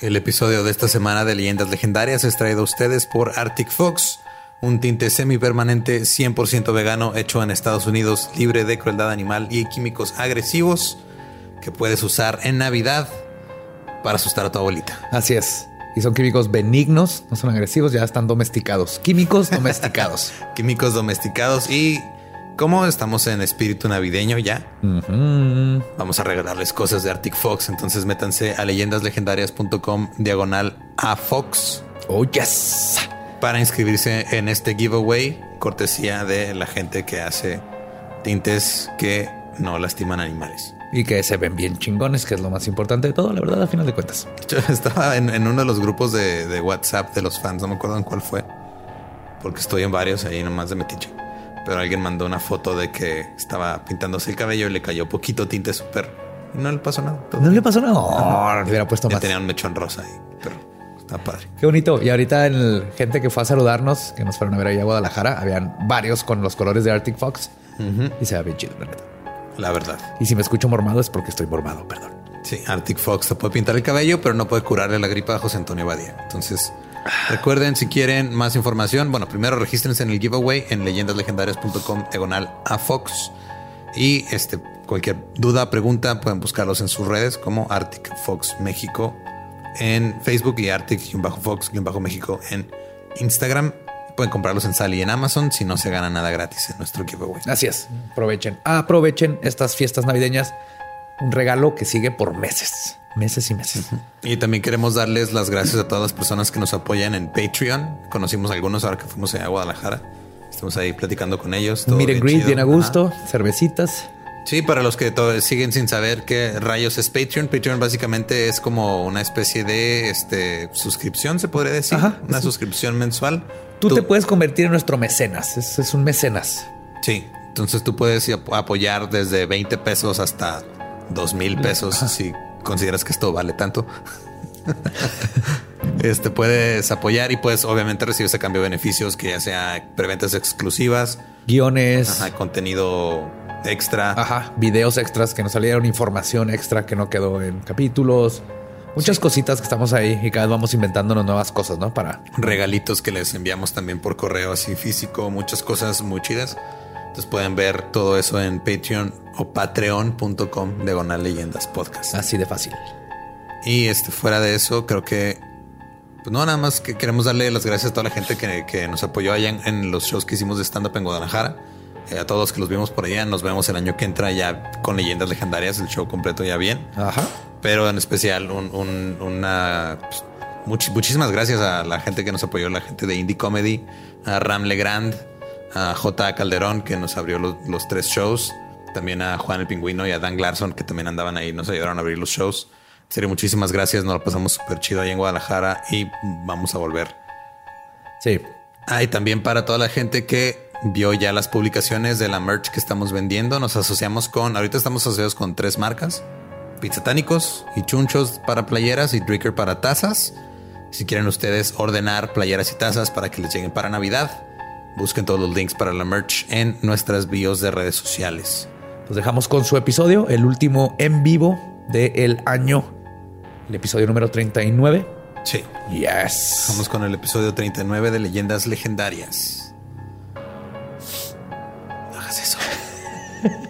El episodio de esta semana de Leyendas Legendarias es traído a ustedes por Arctic Fox, un tinte semipermanente 100% vegano hecho en Estados Unidos, libre de crueldad animal y químicos agresivos que puedes usar en Navidad para asustar a tu abuelita. Así es. Y son químicos benignos, no son agresivos, ya están domesticados. Químicos domesticados. químicos domesticados y como estamos en espíritu navideño ya, vamos a regalarles cosas de Arctic Fox. Entonces métanse a leyendaslegendarias.com diagonal a Fox. Oh, yes. Para inscribirse en este giveaway, cortesía de la gente que hace tintes que no lastiman animales. Y que se ven bien chingones, que es lo más importante de todo, la verdad, a final de cuentas. Yo estaba en, uno de los grupos de, de, WhatsApp de los fans, no me acuerdo en cuál fue, porque estoy en varios ahí nomás de metiche pero alguien mandó una foto de que estaba pintándose el cabello y le cayó poquito tinte súper. No le pasó nada. No le pasó nada. No, le hubiera puesto más. Tenía un mechón rosa ahí, pero está padre. Qué bonito. Y ahorita el gente que fue a saludarnos, que nos fueron a ver ahí a Guadalajara, habían varios con los colores de Arctic Fox y se ve bien chido, la neta. La verdad. Y si me escucho mormado es porque estoy mormado, perdón. Sí, Arctic Fox te puede pintar el cabello, pero no puede curarle la gripa a José Antonio Badía. Entonces, Recuerden, si quieren más información, bueno, primero regístrense en el giveaway en leyendaslegendarias.com diagonal a Fox. Y este, cualquier duda, pregunta, pueden buscarlos en sus redes como Arctic Fox México en Facebook y Arctic-Fox-México en Instagram. Pueden comprarlos en Sally y en Amazon si no se gana nada gratis en nuestro giveaway. Así es. Aprovechen. Aprovechen estas fiestas navideñas. Un regalo que sigue por meses meses y meses. Y también queremos darles las gracias a todas las personas que nos apoyan en Patreon. Conocimos a algunos ahora que fuimos a Guadalajara. Estamos ahí platicando con ellos. Miren greet bien a gusto, cervecitas. Sí, para los que siguen sin saber qué rayos es Patreon, Patreon básicamente es como una especie de este, suscripción, se podría decir. una suscripción mensual. Tú, te puedes convertir en nuestro mecenas. Es, un mecenas. Sí, entonces tú puedes apoyar desde 20 pesos hasta 2 mil pesos si consideras que esto vale tanto. este puedes apoyar y pues obviamente recibes a cambio beneficios que ya sea preventas exclusivas, guiones, contenido extra, ajá, videos extras que nos salieron, información extra que no quedó en capítulos. Muchas cositas que estamos ahí y cada vez vamos inventándonos nuevas cosas, ¿no? Para regalitos que les enviamos también por correo así físico, muchas cosas muy chidas. Entonces pueden ver todo eso en Patreon o patreon.com diagonal leyendas podcast. Así de fácil. Y este, fuera de eso, creo que pues no, nada más que queremos darle las gracias a toda la gente que, nos apoyó allá en, los shows que hicimos de stand-up en Guadalajara. Eh, a todos que los vimos por allá, nos vemos el año que entra ya con leyendas legendarias, el show completo ya bien. Ajá. Pero en especial, una. Pues, muchísimas gracias a la gente que nos apoyó, la gente de Indie Comedy, a Ram Legrand, a J. Calderón, que nos abrió los, tres shows, también a Juan el Pingüino y a Dan Glarson, que también andaban ahí, nos ayudaron a abrir los shows. En serio, muchísimas gracias, nos lo pasamos súper chido ahí en Guadalajara y vamos a volver. Sí. Ah, y también para toda la gente que vio ya las publicaciones de la merch que estamos vendiendo, nos asociamos con, ahorita estamos asociados con tres marcas, Pizzatánicos y Chunchos para playeras y Dricker para tazas. Si quieren ustedes ordenar playeras y tazas para que les lleguen para Navidad, Busquen todos los links para la merch en nuestras bios de redes sociales. Los dejamos con su episodio, el último en vivo del año, el episodio número 39. Sí. Yes. Vamos con el episodio 39 de Leyendas Legendarias. No hagas eso.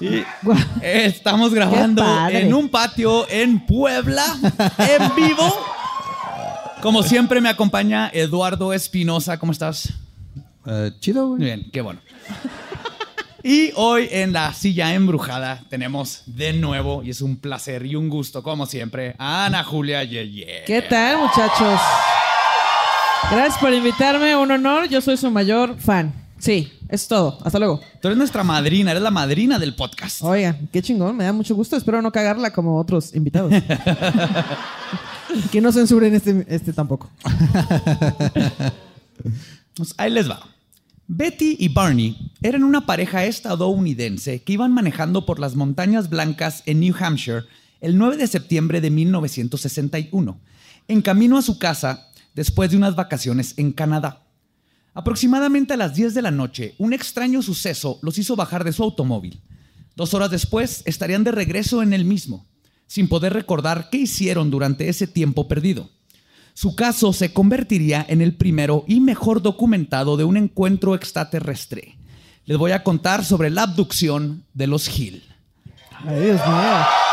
Estamos grabando en un patio en Puebla, en vivo. Como siempre me acompaña Eduardo Espinosa. ¿Cómo estás? Eh, chido, Muy güey. bien, qué bueno. Y hoy en la silla embrujada tenemos de nuevo, y es un placer y un gusto, como siempre, a Ana Julia Yeye. ¿Qué tal, muchachos? Gracias por invitarme, un honor. Yo soy su mayor fan. Sí, es todo. Hasta luego. Tú eres nuestra madrina, eres la madrina del podcast. Oigan, qué chingón, me da mucho gusto. Espero no cagarla como otros invitados. que no censuren este, este tampoco. Pues ahí les va. Betty y Barney eran una pareja estadounidense que iban manejando por las montañas blancas en New Hampshire el 9 de septiembre de 1961, en camino a su casa después de unas vacaciones en Canadá. Aproximadamente a las 10 de la noche, un extraño suceso los hizo bajar de su automóvil. Dos horas después estarían de regreso en el mismo, sin poder recordar qué hicieron durante ese tiempo perdido. Su caso se convertiría en el primero y mejor documentado de un encuentro extraterrestre. Les voy a contar sobre la abducción de los Hill. Dios mío.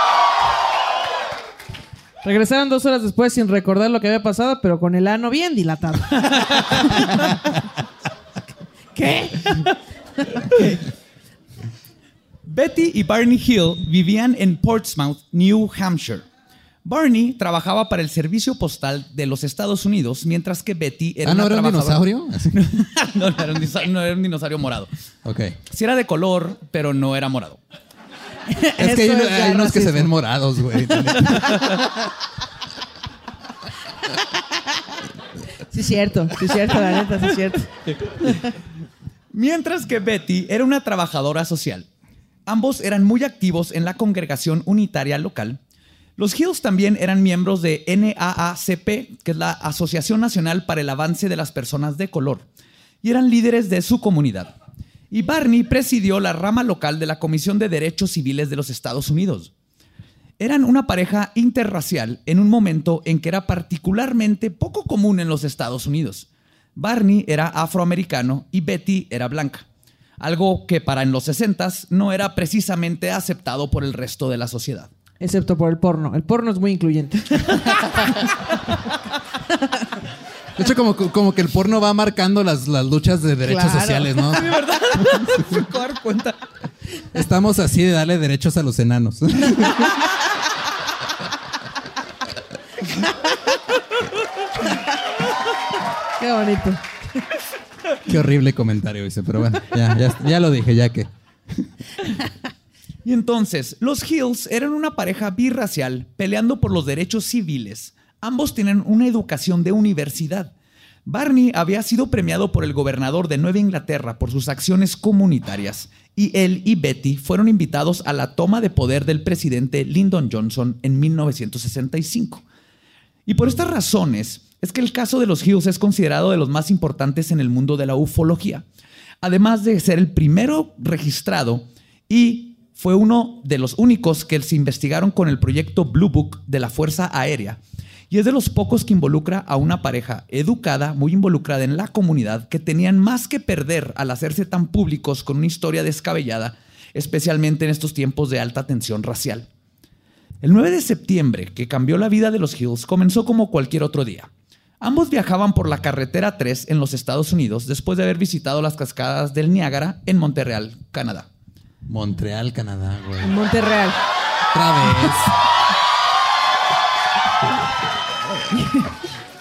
Regresaron dos horas después sin recordar lo que había pasado, pero con el ano bien dilatado. ¿Qué? Betty y Barney Hill vivían en Portsmouth, New Hampshire. Barney trabajaba para el servicio postal de los Estados Unidos, mientras que Betty era Ah, ¿no una era un trabajadora- dinosaurio? No, no era un dinosa- no era un dinosaurio morado. ok. Sí era de color, pero no era morado. Es que hay, es unos que se ven morados, güey. Sí, es cierto. Sí, es cierto, la neta, sí, es cierto. Mientras que Betty era una trabajadora social. Ambos eran muy activos en la congregación unitaria local. Los Hills también eran miembros de NAACP, que es la Asociación Nacional para el Avance de las Personas de Color, y eran líderes de su comunidad. Y Barney presidió la rama local de la Comisión de Derechos Civiles de los Estados Unidos. Eran una pareja interracial en un momento en que era particularmente poco común en los Estados Unidos. Barney era afroamericano y Betty era blanca, algo que para en los 60 no era precisamente aceptado por el resto de la sociedad. Excepto por el porno. El porno es muy incluyente. De hecho, como, como que el porno va marcando las, las luchas de derechos Claro. sociales, ¿no? Me acabo de dar cuenta. Estamos así de darle derechos a los enanos. Qué bonito. Qué horrible comentario, dice, pero bueno, ya, ya, ya lo dije, ya que. Y entonces, los Hills eran una pareja birracial peleando por los derechos civiles. Ambos tienen una educación de universidad. Barney había sido premiado por el gobernador de Nueva Inglaterra por sus acciones comunitarias y él y Betty fueron invitados a la toma de poder del presidente Lyndon Johnson en 1965. Y por estas razones es que el caso de los Hills es considerado de los más importantes en el mundo de la ufología, además de ser el primero registrado y fue uno de los únicos que se investigaron con el proyecto Blue Book de la Fuerza Aérea. Y es de los pocos que involucra a una pareja educada, muy involucrada en la comunidad, que tenían más que perder al hacerse tan públicos con una historia descabellada, especialmente en estos tiempos de alta tensión racial. El 9 de septiembre, que cambió la vida de los Hills, comenzó como cualquier otro día. Ambos viajaban por la carretera 3 en los Estados Unidos después de haber visitado las cascadas del Niágara en Montreal, Canadá. Montreal, Canadá, güey. En Monterreal. Otra vez.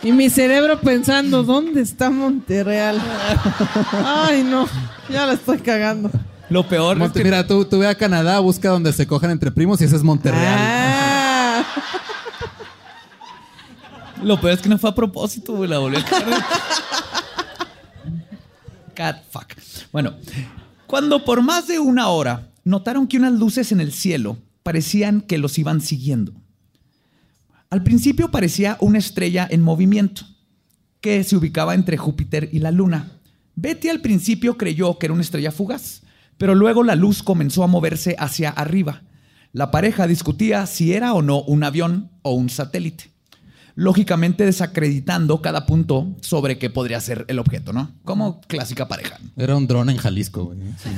Y mi cerebro pensando, ¿dónde está Monterreal? Ay, no. Ya la estoy cagando. Lo peor Monte- es que Mira, tú, tú ve a Canadá, busca donde se cojan entre primos y ese es Monterreal. Ah. Lo peor es que no fue a propósito, güey. La volví a cagar. Cat fuck. Bueno, cuando por más de una hora notaron que unas luces en el cielo parecían que los iban siguiendo. Al principio parecía una estrella en movimiento, que se ubicaba entre Júpiter y la Luna. Betty al principio creyó que era una estrella fugaz, pero luego la luz comenzó a moverse hacia arriba. La pareja discutía si era o no un avión o un satélite, lógicamente desacreditando cada punto sobre qué podría ser el objeto, ¿no? Como clásica pareja. Era un dron en Jalisco, güey. Sí.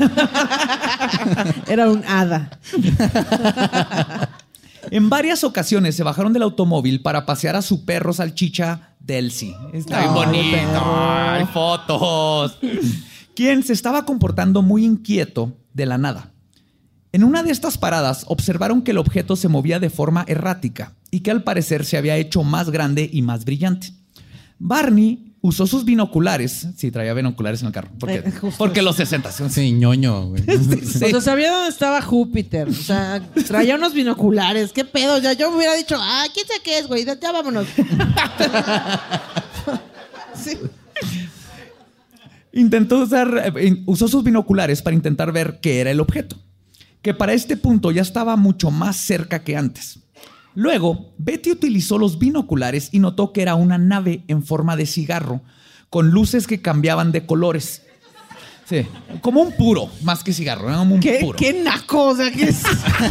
Era un hada. En varias ocasiones se bajaron del automóvil para pasear a su perro salchicha Delcy. Está bien bonito. Hay fotos. Quien se estaba comportando muy inquieto de la nada. En una de estas paradas observaron que el objeto se movía de forma errática y que al parecer se había hecho más grande y más brillante. Barney usó sus binoculares. Sí, traía binoculares en el carro. Porque, Eh, porque los 60. Sí, ñoño, güey. Sí. O sea, sabía dónde estaba Júpiter. O sea, traía unos binoculares. ¿Qué pedo? Ya yo me hubiera dicho, ah, ¿quién sabe qué es, güey? Ya vámonos. sí. Intentó usar, eh, usó sus binoculares para intentar ver qué era el objeto, que para este punto ya estaba mucho más cerca que antes. Luego, Betty utilizó los binoculares y notó que era una nave en forma de cigarro, con luces que cambiaban de colores. Sí, como un puro, más que cigarro, era como un ¿Qué, puro. qué naco, o sea, qué, es-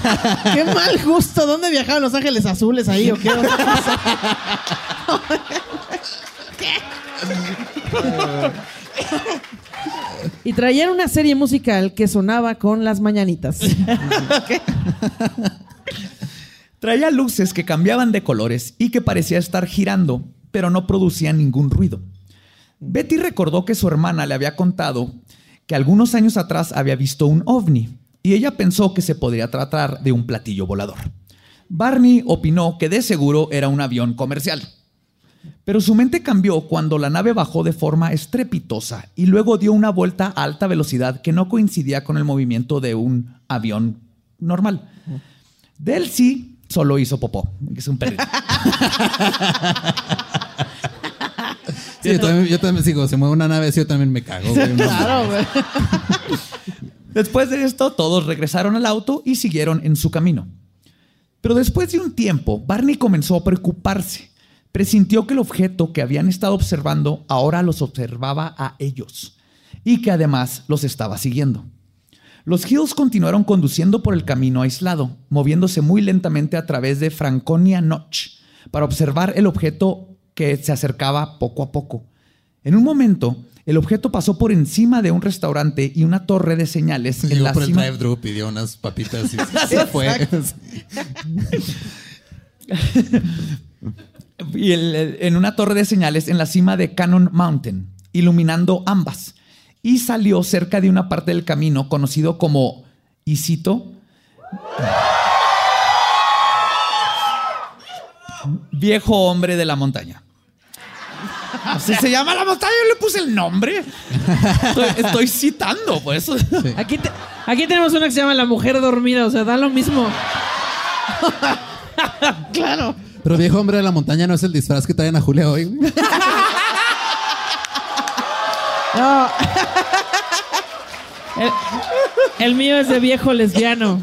qué mal gusto. ¿Dónde viajaban los ángeles azules ahí o qué? O sea, Y traían una serie musical que sonaba con las mañanitas. Traía luces que cambiaban de colores y que parecía estar girando, pero no producían ningún ruido. Betty recordó que su hermana le había contado que algunos años atrás había visto un ovni y ella pensó que se podría tratar de un platillo volador. Barney opinó que de seguro era un avión comercial. Pero su mente cambió cuando la nave bajó de forma estrepitosa y luego dio una vuelta a alta velocidad que no coincidía con el movimiento de un avión normal. Delcy solo hizo popó, que es un perrito. Sí, yo, también, yo también sigo, se mueve una nave así, yo también me cago, güey. No, Claro, güey. Después de esto, todos regresaron al auto y siguieron en su camino. Pero después de un tiempo, Barney comenzó a preocuparse. Presintió que el objeto que habían estado observando ahora los observaba a ellos y que además los estaba siguiendo. Los Hills continuaron conduciendo por el camino aislado, moviéndose muy lentamente a través de Franconia Notch para observar el objeto que se acercaba poco a poco. En un momento, el objeto pasó por encima de un restaurante y una torre de señales en la por el drive-thru, pidió unas papitas y se fue. y el- en una torre de señales en la cima de Cannon Mountain, iluminando ambas. Y salió cerca de una parte del camino conocido como, y cito, viejo hombre de la montaña. Así se llama la montaña, yo le puse el nombre. Estoy, estoy citando, por eso. Aquí, te- aquí tenemos una que se llama La Mujer Dormida, o sea, da lo mismo. claro. Pero viejo hombre de la montaña no es el disfraz que traen a Julia hoy. No. El, el mío es de viejo lesbiano.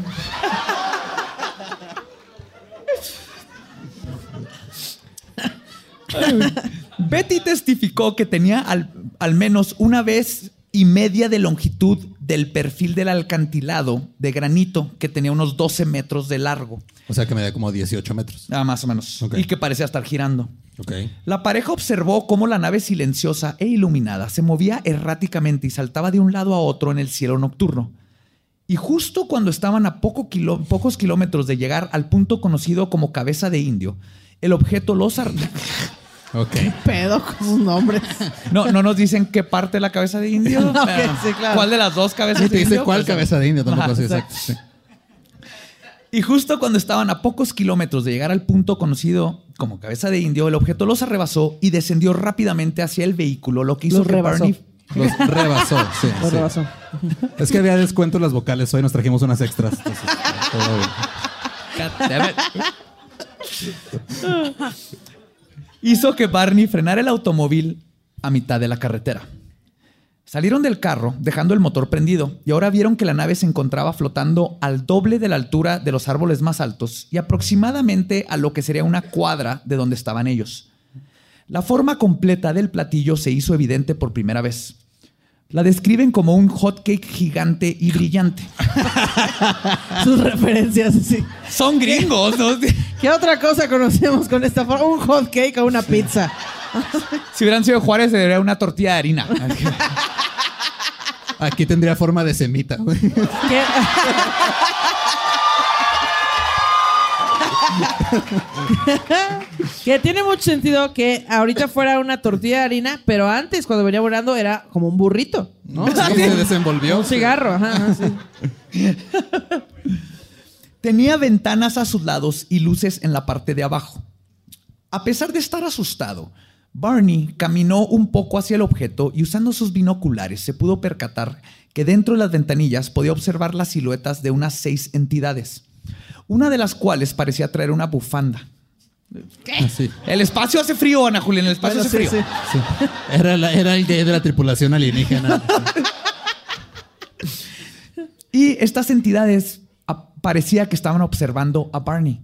Betty testificó que tenía al, al menos una vez y media de longitud del perfil del alcantilado de granito que tenía unos 12 metros de largo, O sea que me da como 18 metros. ah, más o menos, y que parecía estar girando. La pareja observó cómo la nave silenciosa e iluminada se movía erráticamente y saltaba de un lado a otro en el cielo nocturno. Y justo cuando estaban a poco kilo- pocos kilómetros de llegar al punto conocido como cabeza de indio, el objeto los... ar- Ok. Pedo con sus nombres. No, no nos dicen qué parte de la cabeza de indio. Ok, Ah, sí, claro. ¿Cuál de las dos cabezas de dice indio? cuál Pues, cabeza de indio tampoco Ajá, sí, exacto. sí. Y justo cuando estaban a pocos kilómetros de llegar al punto conocido como cabeza de indio, el objeto los arrebasó y descendió rápidamente hacia el vehículo, lo que hizo Los que rebasó. Barney Los rebasó, sí. Lo sí. rebasó. Es que había descuento en las vocales. Hoy nos trajimos unas extras. entonces, hizo que Barney frenara el automóvil a mitad de la carretera. Salieron del carro dejando el motor prendido y ahora vieron que la nave se encontraba flotando al doble de la altura de los árboles más altos y aproximadamente a lo que sería una cuadra de donde estaban ellos. La forma completa del platillo se hizo evidente por primera vez. La describen como un hotcake gigante y brillante. Sus referencias, sí. Son gringos, ¿no? ¿Qué otra cosa conocemos con esta forma? Un hot cake o una pizza. Si hubieran sido Juárez, sería una tortilla de harina. Aquí tendría forma de semita. ¿Qué? que tiene mucho sentido que ahorita fuera una tortilla de harina, pero antes, cuando venía volando, era como un burrito, ¿no? ¿Cómo se desenvolvió? Un cigarro, ajá, ajá, sí. Tenía ventanas a sus lados y luces en la parte de abajo. A pesar de estar asustado, Barney caminó un poco hacia el objeto y usando sus binoculares se pudo percatar que dentro de las ventanillas podía observar las siluetas de unas seis entidades, una de las cuales parecía traer una bufanda. Así. El espacio hace frío, Ana Julia, el espacio Bueno, hace sí, frío. sí. Sí. Era, la- era el gay de la tripulación alienígena. Y estas entidades parecía que estaban observando a Barney.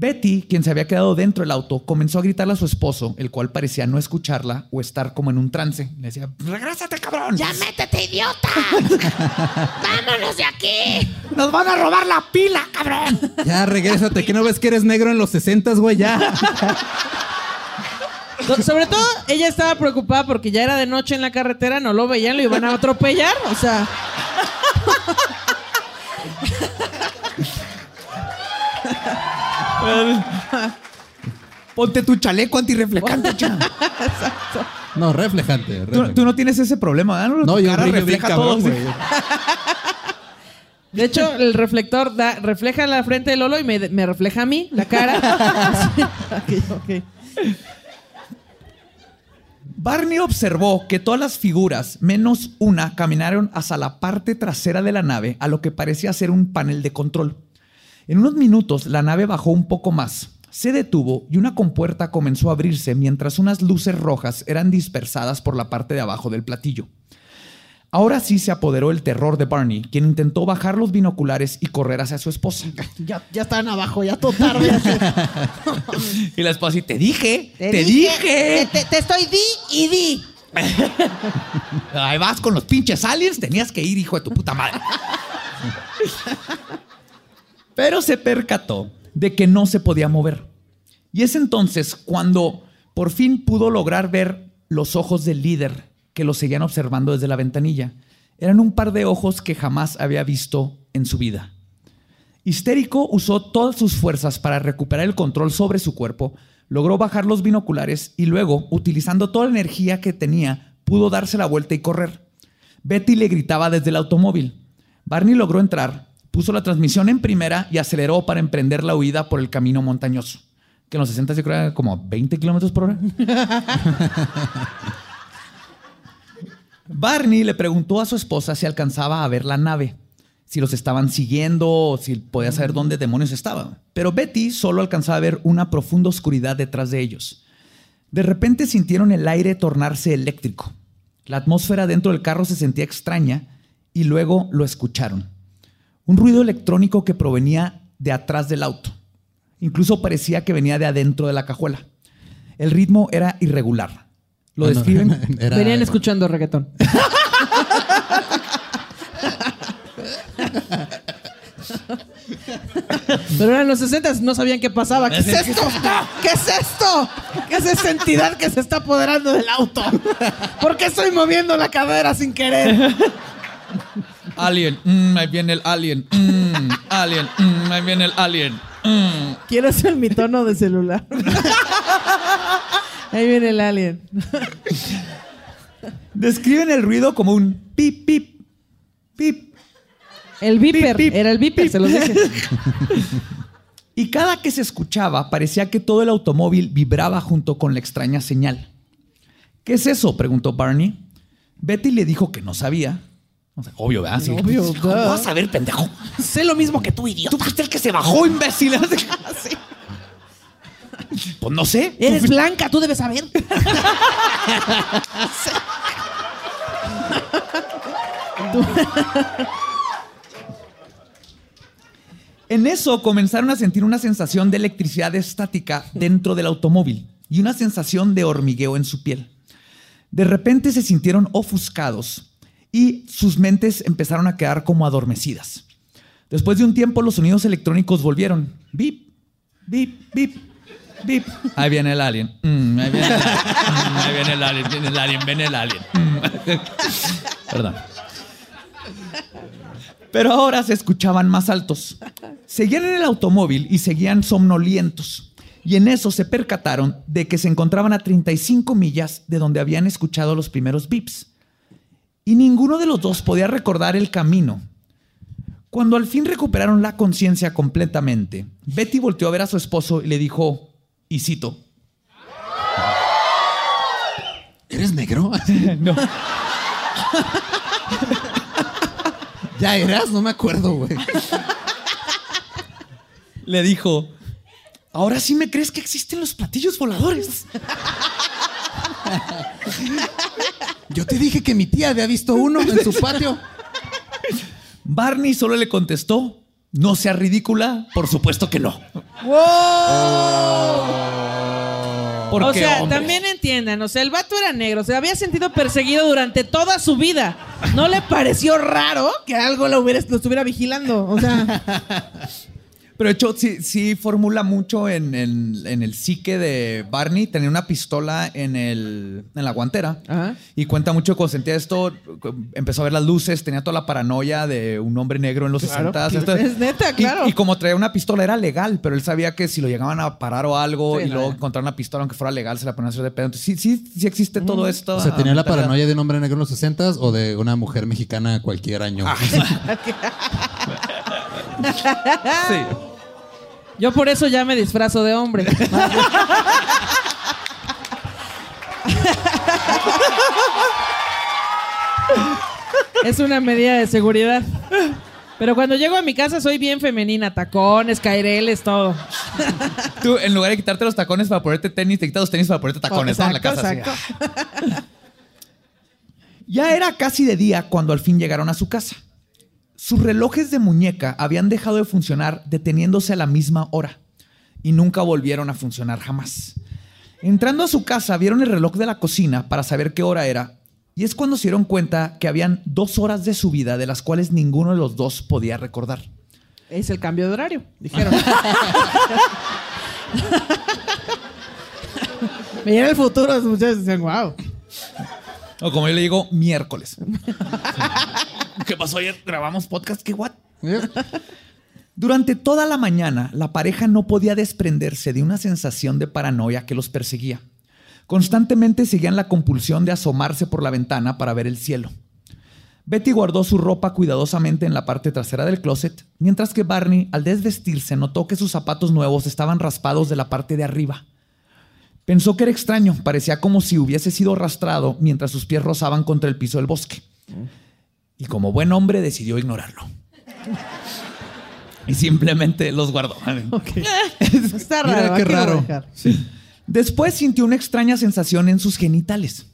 Betty, quien se había quedado dentro del auto, comenzó a gritarle a su esposo, el cual parecía no escucharla o estar como en un trance. Le decía, ¡regrésate, cabrón! ¡Ya ¡Métete, idiota! ¡Vámonos de aquí! ¡Nos van a robar la pila, cabrón! Ya, regrésate. ¿Qué no ves que eres negro en los 60, güey? Ya. So- Sobre todo, ella estaba preocupada porque ya era de noche en la carretera, no lo veían, lo iban a atropellar. O sea, Ponte tu chaleco antirreflejante, cha. No, reflejante. Tú, reflejante. tú no tienes ese problema. No, Tu yo cara brillo bien refleja cabrón, todo. güey. de hecho, el reflector da, refleja la frente de Lolo y me, me refleja a mí, la cara. Así, ok, ok. Barney observó que todas las figuras, menos una, caminaron hacia la parte trasera de la nave, a lo que parecía ser un panel de control. En unos minutos, la nave bajó un poco más, se detuvo y una compuerta comenzó a abrirse mientras unas luces rojas eran dispersadas por la parte de abajo del platillo. Ahora sí se apoderó el terror de Barney, quien intentó bajar los binoculares y correr hacia su esposa. Ya, ya están abajo, ya todo tarde. Y la esposa, y te dije, te, Te dije. Te, te estoy di y di. Ahí vas con los pinches aliens, tenías que ir, hijo de tu puta madre. Pero se percató de que no se podía mover. Y es entonces cuando por fin pudo lograr ver los ojos del líder que lo seguían observando desde la ventanilla. Eran un par de ojos que jamás había visto en su vida. Histérico usó todas sus fuerzas para recuperar el control sobre su cuerpo, logró bajar los binoculares y luego, utilizando toda la energía que tenía, pudo darse la vuelta y correr. Betty le gritaba desde el automóvil. Barney logró entrar, puso la transmisión en primera y aceleró para emprender la huida por el camino montañoso, que en los 60 yo creo era como 20 kilómetros por hora. Barney le preguntó a su esposa si alcanzaba a ver la nave, si los estaban siguiendo o si podía saber dónde demonios estaba. Pero Betty solo alcanzaba a ver una profunda oscuridad detrás de ellos. De repente sintieron el aire tornarse eléctrico. La atmósfera dentro del carro se sentía extraña y luego lo escucharon. Un ruido electrónico que provenía de atrás del auto. Incluso parecía que venía de adentro de la cajuela. El ritmo era irregular. Lo Ah, no, describen era- Venían escuchando reggaetón. Pero eran los 60 no sabían qué pasaba. ¿Qué es esto? ¿Qué es esto? ¿Qué es esta entidad que se está apoderando del auto? ¿Por qué estoy moviendo la cadera sin querer? Alien, mm, ahí viene el alien, mm, alien, mm, ahí viene el alien. mm. Quiero ser mi tono de celular. Ahí viene el alien. Describen el ruido como un pip, pip, pip. El viper, Pip, pip, era el viper, pip. se los dije. Y cada que se escuchaba, parecía que todo el automóvil vibraba junto con la extraña señal. ¿Qué es eso? preguntó Barney. Betty le dijo que no sabía. O sea, obvio, ¿verdad? Sí. Obvio, ¿Cómo vas a ver, pendejo? Sé lo mismo que tú, idiota. ¿Tú fuiste el que se bajó, imbécil? Pues no sé. Eres blanca, tú debes saber. En eso comenzaron a sentir una sensación de electricidad estática dentro del automóvil y una sensación de hormigueo en su piel. De repente se sintieron ofuscados y sus mentes empezaron a quedar como adormecidas. Después de un tiempo los sonidos electrónicos volvieron. Bip, bip, bip, bip. Ahí viene el alien. Mm, ahí viene el alien. Mm, ahí viene el alien. Viene el alien. Viene el alien. Mm. Perdón. Pero ahora se escuchaban más altos. Seguían en el automóvil y seguían somnolientos. Y en eso se percataron de que se encontraban a 35 millas de donde habían escuchado los primeros bips. Y ninguno de los dos podía recordar el camino. Cuando al fin recuperaron la conciencia completamente, Betty volteó a ver a su esposo y le dijo, y cito, ¿Eres negro? no, ya eras, no me acuerdo, güey. le dijo, ahora sí me crees que existen los platillos voladores. Yo te dije que mi tía había visto uno en su patio. Barney solo le contestó, no sea ridícula, por supuesto que no. Porque, o sea, hombre, también entiendan, o sea, el vato era negro, se había sentido perseguido durante toda su vida. ¿No le pareció raro que algo lo, hubiera, lo estuviera vigilando? O sea, Pero de hecho, sí, sí formula mucho en, en- en el psique de Barney tener una pistola en, el, en la guantera. Ajá. Y cuenta mucho que cuando sentía esto, empezó a ver las luces, tenía toda la paranoia de un hombre negro en los Claro, 60 claro. Es neta, claro. Y, como traía una pistola era legal, pero él sabía que si lo llegaban a parar o algo Sí, y no, luego ya. encontraron una pistola, aunque fuera legal, se la ponían a hacer de pedo. Entonces, sí, sí, sí existe todo esto. O sea, tenía la mentalidad. paranoia de un hombre negro en los 60 o de una mujer mexicana cualquier año. Sí. yo por eso ya me disfrazo de hombre. es una medida de seguridad. Pero cuando llego a mi casa soy bien femenina, tacones, caireles, todo. Tú, en lugar de quitarte los tacones para ponerte tenis, te quitas los tenis para ponerte tacones ¿no? en la Exacto, casa. así. exacto. Ya era casi de día cuando al fin llegaron a su casa. Sus relojes de muñeca habían dejado de funcionar deteniéndose a la misma hora y nunca volvieron a funcionar jamás. Entrando a su casa vieron el reloj de la cocina para saber qué hora era y es cuando se dieron cuenta que habían dos horas de su vida de las cuales ninguno de los dos podía recordar. Es el cambio de horario, dijeron. Veían el futuro, muchachos decían, wow. O como yo le digo, miércoles. ¿Qué pasó ayer? ¿Grabamos podcast? ¿Qué what? Durante toda la mañana, la pareja no podía desprenderse de una sensación de paranoia que los perseguía. Constantemente seguían la compulsión de asomarse por la ventana para ver el cielo. Betty guardó su ropa cuidadosamente en la parte trasera del closet, mientras que Barney, al desvestirse, notó que sus zapatos nuevos estaban raspados de la parte de arriba. Pensó que era extraño, parecía como si hubiese sido arrastrado mientras sus pies rozaban contra el piso del bosque. Y como buen hombre decidió ignorarlo. Y simplemente los guardó. Está raro. Mira qué raro. Después sintió una extraña sensación en sus genitales.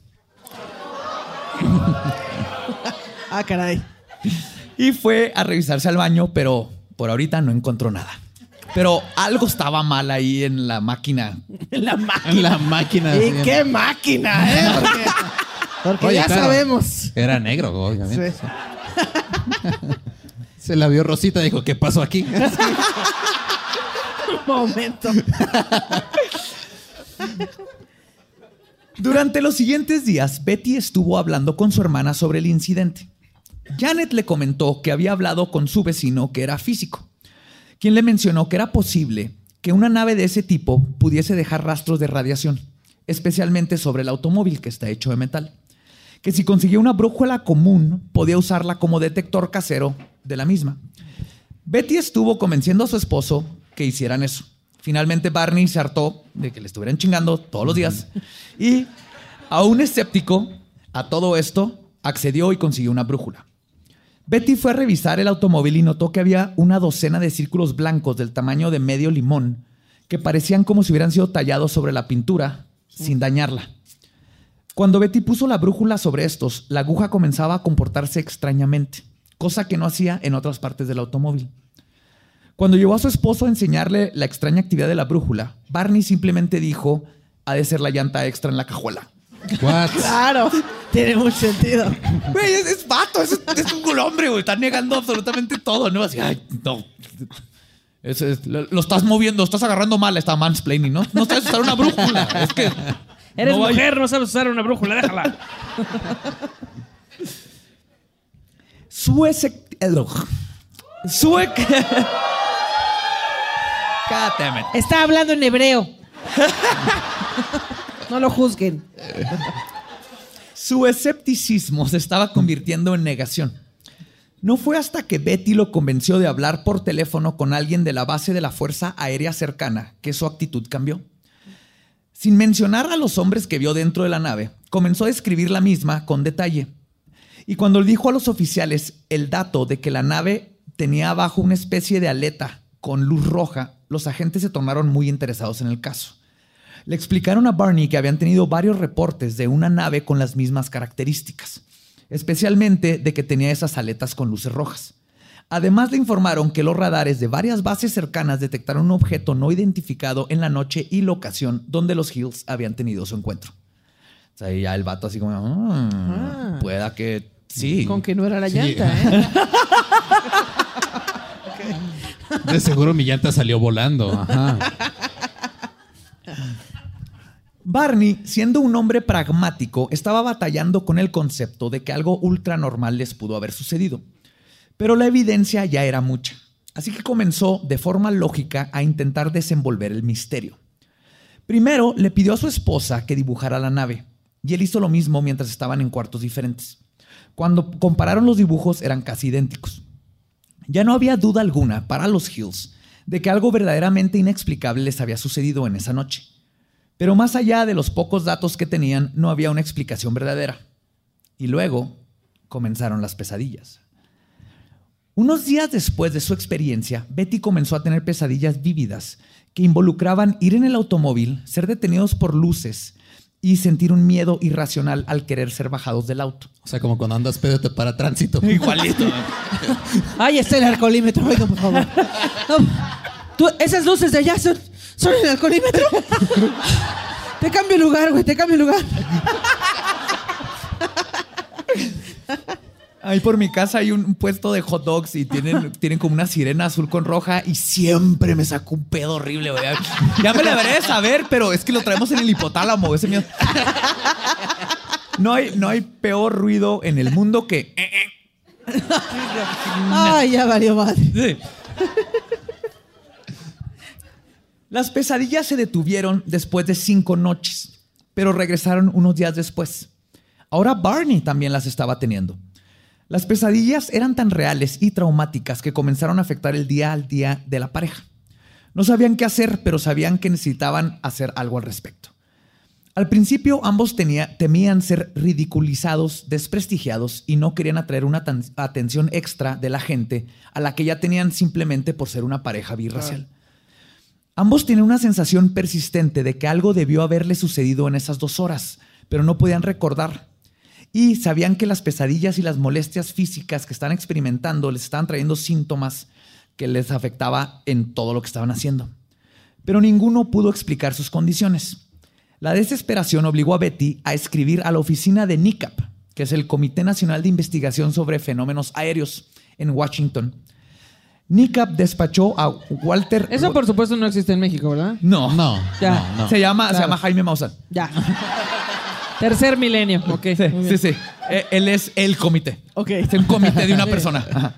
Ah, caray. Y fue a revisarse al baño, pero por ahorita no encontró nada. Pero algo estaba mal ahí en la máquina. La máquina. En la máquina. ¿Y sí. qué máquina, eh? Porque, porque Oye, ya claro. sabemos. Era negro, obviamente. Sí. Se la vio Rosita y dijo, ¿qué pasó aquí? Un momento. Durante los siguientes días, Betty estuvo hablando con su hermana sobre el incidente. Janet le comentó que había hablado con su vecino que era físico, quien le mencionó que era posible que una nave de ese tipo pudiese dejar rastros de radiación, especialmente sobre el automóvil que está hecho de metal. Que si conseguía una brújula común, podía usarla como detector casero de la misma. Betty estuvo convenciendo a su esposo que hicieran eso. Finalmente Barney se hartó de que le estuvieran chingando todos los días y, aún escéptico a todo esto, accedió y consiguió una brújula. Betty fue a revisar el automóvil y notó que había una docena de círculos blancos del tamaño de medio limón que parecían como si hubieran sido tallados sobre la pintura sin dañarla. Cuando Betty puso la brújula sobre estos, la aguja comenzaba a comportarse extrañamente, cosa que no hacía en otras partes del automóvil. Cuando llevó a su esposo a enseñarle la extraña actividad de la brújula, Barney simplemente dijo, ha de ser la llanta extra en la cajuela. What? Claro, tiene mucho sentido. Güey, es, es vato, es, es un hombre, güey. Está negando absolutamente todo, ¿no? Así, ay, no. Es- es- lo, lo estás moviendo, estás agarrando mal, está mansplaining, ¿no? No sabes usar una brújula. Es que. Eres no vaya- mujer, no sabes usar una brújula, déjala. Damn it. Está hablando en hebreo. No lo juzguen. Su escepticismo se estaba convirtiendo en negación. No fue hasta que Betty lo convenció de hablar por teléfono con alguien de la base de la Fuerza Aérea cercana que su actitud cambió. Sin mencionar a los hombres que vio dentro de la nave, comenzó a describir la misma con detalle. Y cuando dijo a los oficiales el dato de que la nave tenía abajo una especie de aleta con luz roja, los agentes se tornaron muy interesados en el caso. Le explicaron a Barney que habían tenido varios reportes de una nave con las mismas características, especialmente de que tenía esas aletas con luces rojas. Además le informaron que los radares de varias bases cercanas detectaron un objeto no identificado en la noche y locación donde los Hills habían tenido su encuentro. O sea, y ya el vato así como, "Ah, pueda que sí. Con que no era la Sí. llanta, ¿eh? De seguro mi llanta salió volando. Ajá. Barney, siendo un hombre pragmático, estaba batallando con el concepto de que algo ultra normal les pudo haber sucedido. Pero la evidencia ya era mucha. Así que comenzó de forma lógica a intentar desenvolver el misterio. Primero le pidió a su esposa que dibujara la nave, y él hizo lo mismo mientras estaban en cuartos diferentes. Cuando compararon los dibujos eran casi idénticos. Ya no había duda alguna para los Hills de que algo verdaderamente inexplicable les había sucedido en esa noche. Pero más allá de los pocos datos que tenían, no había una explicación verdadera. Y luego comenzaron las pesadillas. Unos días después de su experiencia, Betty comenzó a tener pesadillas vívidas que involucraban ir en el automóvil, ser detenidos por luces y sentir un miedo irracional al querer ser bajados del auto. O sea, como cuando andas pedo te para tránsito. Igualito. Ahí está el alcoholímetro, oiga, por favor. No, tú- esas luces de allá son, son el alcoholímetro. Te cambio el lugar, güey, te cambio el lugar. Ahí por mi casa hay un puesto de hot dogs y tienen, tienen como una sirena azul con roja y siempre me sacó un pedo horrible, güey. Ya me la debería de saber, pero es que lo traemos en el hipotálamo, ese mío. No hay, no hay peor ruido en el mundo que... eh, Ay, ya valió madre. Sí. Las pesadillas se detuvieron después de cinco noches, pero regresaron unos días después. Ahora Barney también las estaba teniendo. Las pesadillas eran tan reales y traumáticas que comenzaron a afectar el día al día de la pareja. No sabían qué hacer, pero sabían que necesitaban hacer algo al respecto. Al principio ambos tenía- temían ser ridiculizados, desprestigiados y no querían atraer una atención extra de la gente a la que ya tenían simplemente por ser una pareja birracial. Ambos tenían una sensación persistente de que algo debió haberle sucedido en esas dos horas, pero no podían recordar. Y sabían que las pesadillas y las molestias físicas que están experimentando les estaban trayendo síntomas que les afectaba en todo lo que estaban haciendo. Pero ninguno pudo explicar sus condiciones. La desesperación obligó a Betty a escribir a la oficina de NICAP, que es el Comité Nacional de Investigación sobre Fenómenos Aéreos, en Washington. NICAP despachó a Walter. Eso por supuesto no existe en México, ¿verdad? No, No, Ya. no, no. Se llama, se llama Jaime Maussan. Ya. Tercer milenio. Ok. Sí, sí. Eh, Él es el comité. Ok. Es un comité de una persona. Ajá.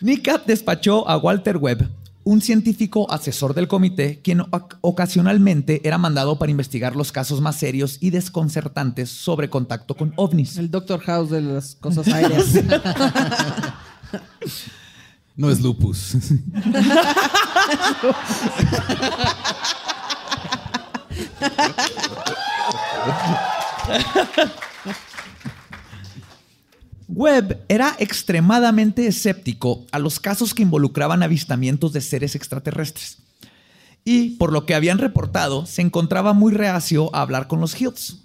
NICAP despachó a Walter Webb, un científico asesor del comité, quien oc- ocasionalmente era mandado para investigar los casos más serios y desconcertantes sobre contacto con ovnis. El Doctor House de las cosas aéreas. No es lupus. Webb era extremadamente escéptico a los casos que involucraban avistamientos de seres extraterrestres. y por lo que habían reportado, se encontraba muy reacio a hablar con los Hills.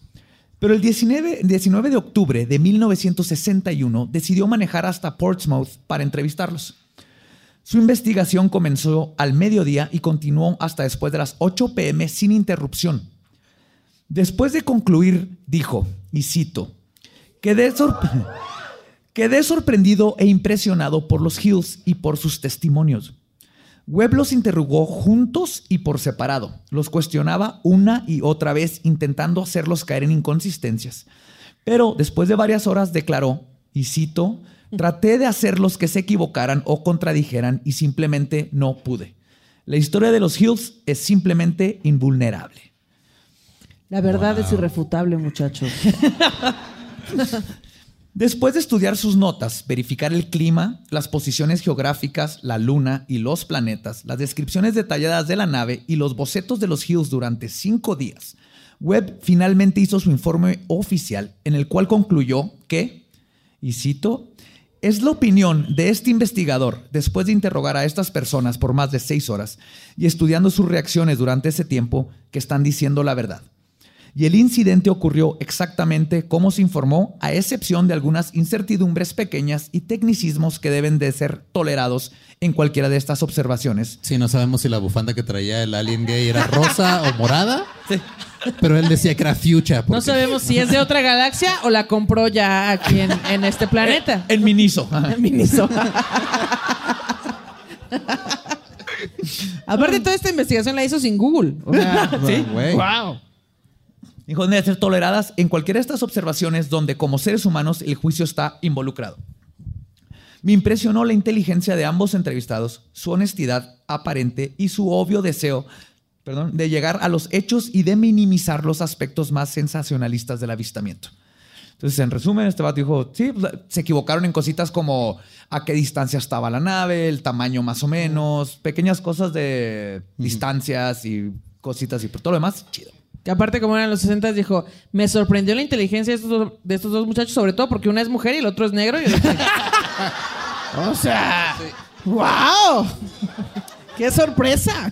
Pero el 19, 19 de octubre de 1961 decidió manejar hasta Portsmouth para entrevistarlos. Su investigación comenzó al mediodía y continuó hasta después de las 8 pm sin interrupción. Después de concluir, dijo, y cito, quedé, sorp- quedé sorprendido e impresionado por los Hills y por sus testimonios. Webb los interrogó juntos y por separado. Los cuestionaba una y otra vez, intentando hacerlos caer en inconsistencias. Pero después de varias horas declaró, y cito, traté de hacerlos que se equivocaran o contradijeran y simplemente no pude. La historia de los Hills es simplemente invulnerable. La verdad es irrefutable, muchachos. Después de estudiar sus notas, verificar el clima, las posiciones geográficas, la luna y los planetas, las descripciones detalladas de la nave y los bocetos de los Hills durante cinco días, Webb finalmente hizo su informe oficial en el cual concluyó que, y cito, es la opinión de este investigador, después de interrogar a estas personas por más de seis horas y estudiando sus reacciones durante ese tiempo, que están diciendo la verdad. Y el incidente ocurrió exactamente como se informó, a excepción de algunas incertidumbres pequeñas y tecnicismos que deben de ser tolerados en cualquiera de estas observaciones. Sí, no sabemos si la bufanda que traía el alien gay era rosa o morada. Pero él decía que era. No porque- sabemos si es de otra galaxia o la compró ya aquí en, en este planeta. En Miniso. En Miniso. Aparte, toda esta investigación la hizo sin Google. O sea, Sí. Güey. wow. Dijo, deben de ser toleradas en cualquiera de estas observaciones donde como seres humanos el juicio está involucrado. Me impresionó la inteligencia de ambos entrevistados, su honestidad aparente y su obvio deseo perdón, de llegar a los hechos y de minimizar los aspectos más sensacionalistas del avistamiento. Entonces, en resumen, este vato dijo, sí, pues, se equivocaron en cositas como a qué distancia estaba la nave, el tamaño más o menos, pequeñas cosas de distancias y cositas y por todo lo demás, chido. Que aparte, como eran los 60, dijo: Me sorprendió la inteligencia de estos, dos, de estos dos muchachos, sobre todo porque una es mujer y el otro es negro. Y o sea, ¡wow! ¡Qué sorpresa!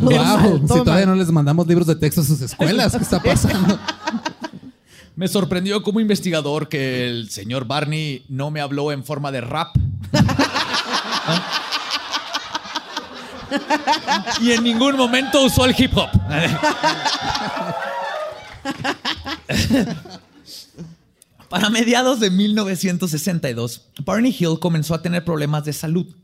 Wow, si Toma. todavía no les mandamos libros de texto a sus escuelas, ¿qué está pasando? Me sorprendió como investigador que el señor Barney no me habló en forma de rap. y en ningún momento usó el hip hop. Para mediados de 1962, Barney Hill comenzó a tener problemas de salud.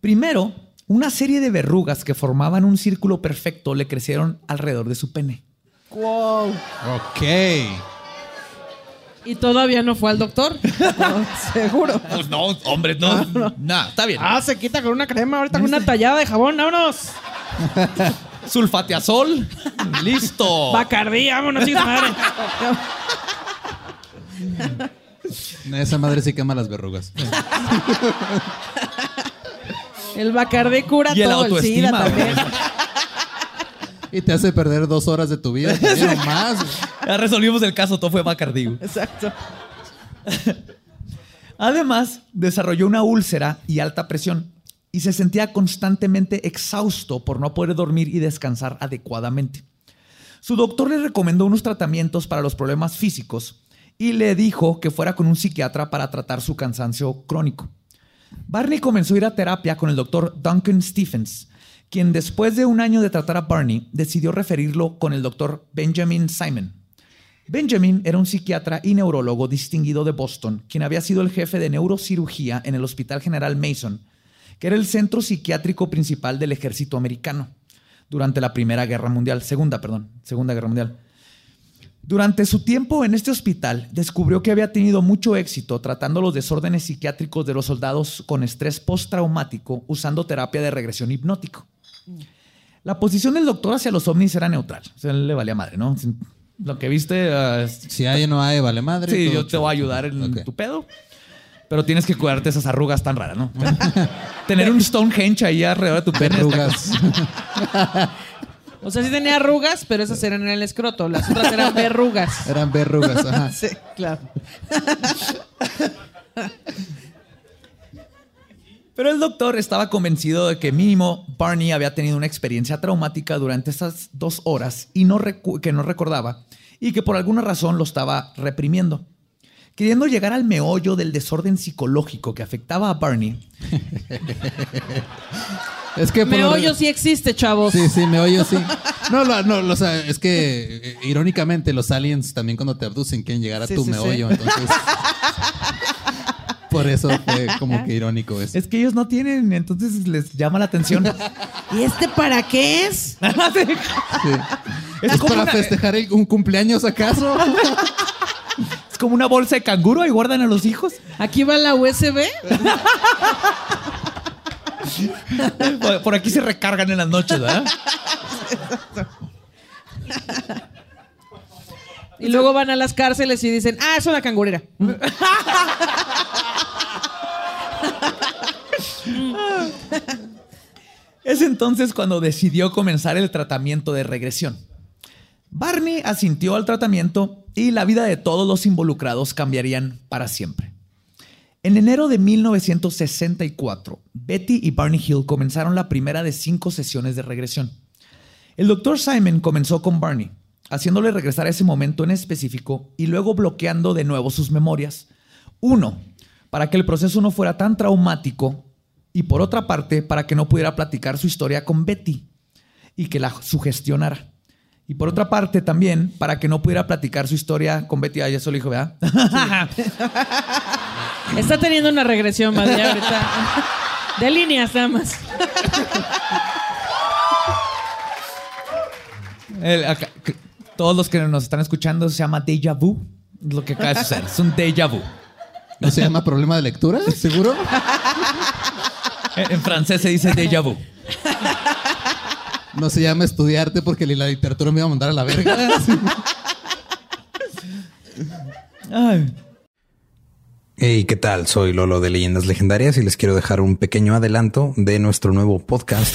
Primero, una serie de verrugas que formaban un círculo perfecto le crecieron alrededor de su pene. Wow. Ok. Y todavía no fue al doctor. Seguro. Pues no, hombre, no. Nah, está bien. Ah, se quita con una crema, ahorita con una tallada de jabón, vámonos. Sulfateazol. Listo. Bacardí, vámonos, chicos, madre. Esa madre sí quema las verrugas. El Bacardí cura Y el todo el SIDA autoestima, también. Y te hace perder dos horas de tu vida. también, más. Ya resolvimos el caso, todo fue Bacardi. Exacto. Además, desarrolló una úlcera y alta presión y se sentía constantemente exhausto por no poder dormir y descansar adecuadamente. Su doctor le recomendó unos tratamientos para los problemas físicos y le dijo que fuera con un psiquiatra para tratar su cansancio crónico. Barney comenzó a ir a terapia con el doctor Duncan Stephens, quien después de un año de tratar a Barney decidió referirlo con el doctor Benjamin Simon. Benjamin era un psiquiatra y neurólogo distinguido de Boston, quien había sido el jefe de neurocirugía en el Hospital General Mason, que era el centro psiquiátrico principal del ejército americano durante la Primera Guerra Mundial, Segunda, perdón, Segunda Guerra Mundial. Durante su tiempo en este hospital, descubrió que había tenido mucho éxito tratando los desórdenes psiquiátricos de los soldados con estrés postraumático usando terapia de regresión hipnótico. La posición del doctor hacia los ovnis era neutral. O sea, él le valía madre, ¿no? Lo que viste. ah, Si hay o no hay, vale madre. sí, yo te voy a ayudar en tu pedo. Pero tienes que cuidarte esas arrugas tan raras, ¿no? Tener un Stonehenge ahí alrededor de tu pene. Verrugas. O sea, sí tenía arrugas, pero esas eran en el escroto. Las otras eran verrugas. Eran verrugas. Ajá. Sí, claro. Pero el doctor estaba convencido de que mínimo Barney había tenido una experiencia traumática durante esas dos horas y no que no recordaba y que por alguna razón lo estaba reprimiendo. Queriendo llegar al meollo del desorden psicológico que afectaba a Barney, Es que por Me lo oyo reg- sí existe, chavos. Sí, sí, me oyo, sí. No, no, no, o sea, es que eh, irónicamente los aliens también cuando te abducen quieren llegar a Sí, tu sí, sí. meollo, entonces. por eso fue como que irónico eso. es que ellos no tienen, entonces les llama la atención. ¿Y este para qué es? Es, ¿Es como para una, festejar el- un cumpleaños acaso? es como una bolsa de canguro y guardan a los hijos. Aquí va la USB. Por- Por aquí se recargan en las noches, ¿verdad? Y luego van a las cárceles y dicen, ah, es una cangurera. Es entonces cuando decidió comenzar el tratamiento de regresión. Barney asintió al tratamiento y la vida de todos los involucrados cambiarían para siempre. En enero de 1964, Betty y Barney Hill comenzaron la primera de cinco sesiones de regresión. El doctor Simon comenzó con Barney, haciéndole regresar a ese momento en específico y luego bloqueando de nuevo sus memorias. Uno, para que el proceso no fuera tan traumático y por otra parte, para que no pudiera platicar su historia con Betty y que la sugestionara. Y por otra parte también, para que no pudiera platicar su historia con Betty. Ah, ya eso lo dijo, ¿verdad? Está teniendo una regresión, madre, ahorita. De líneas nada más. El- acá- todos los que nos están escuchando se llama déjà vu. Es lo que acaba de suceder. Es un déjà vu. ¿No se llama problema de lectura? ¿Seguro? En, en francés se dice déjà vu. No se llama estudiarte porque la literatura me iba a mandar a la verga. Ay. Hey, ¿qué tal? Soy Lolo de Leyendas Legendarias y les quiero dejar un pequeño adelanto de nuestro nuevo podcast.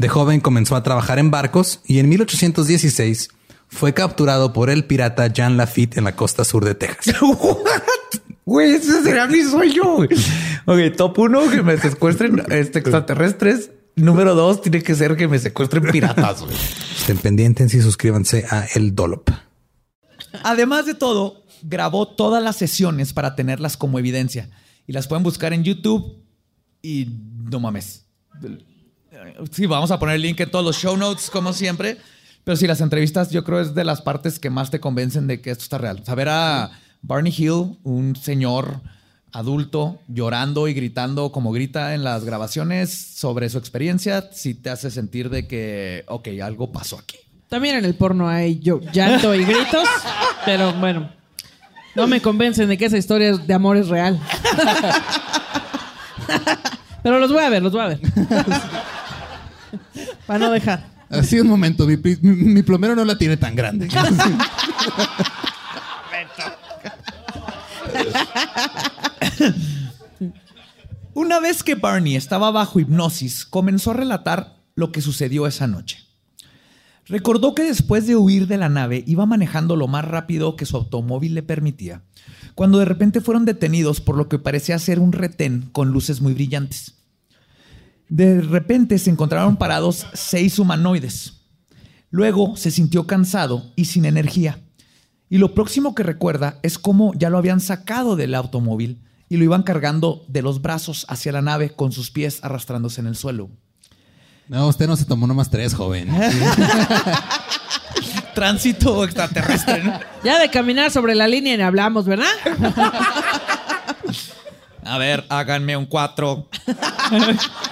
De joven comenzó a trabajar en barcos y en 1816 fue capturado por el pirata Jean Lafitte en la costa sur de Texas. Güey, ese será mi sueño. güey. Ok, top uno, que me secuestren este, extraterrestres. Número dos, tiene que ser que me secuestren piratas. güey. Estén pendientes y suscríbanse a El Dolop. Además de todo, grabó todas las sesiones para tenerlas como evidencia. Y las pueden buscar en YouTube. Y no mames. Sí, vamos a poner el link en todos los show notes, como siempre. Pero sí, las entrevistas yo creo es de las partes que más te convencen de que esto está real. Saber a Barney Hill, un señor adulto, llorando y gritando como grita en las grabaciones sobre su experiencia, sí te hace sentir de que, ok, algo pasó aquí. También en el porno hay yo, llanto y gritos, pero bueno, no me convencen de que esa historia de amor es real. pero los voy a ver, los voy a ver. Para no dejar. Así un momento, mi, mi plomero no la tiene tan grande. Una vez que Barney estaba bajo hipnosis, comenzó a relatar lo que sucedió esa noche. Recordó que después de huir de la nave iba manejando lo más rápido que su automóvil le permitía, cuando de repente fueron detenidos por lo que parecía ser un retén con luces muy brillantes. De repente se encontraron parados seis humanoides. Luego se sintió cansado y sin energía. Y lo próximo que recuerda es cómo ya lo habían sacado del automóvil y lo iban cargando de los brazos hacia la nave con sus pies arrastrándose en el suelo. No, usted no se tomó nomás tres, joven. Tránsito extraterrestre. ¿no? Ya de caminar sobre la línea ni hablamos, ¿verdad? A ver, háganme un cuatro.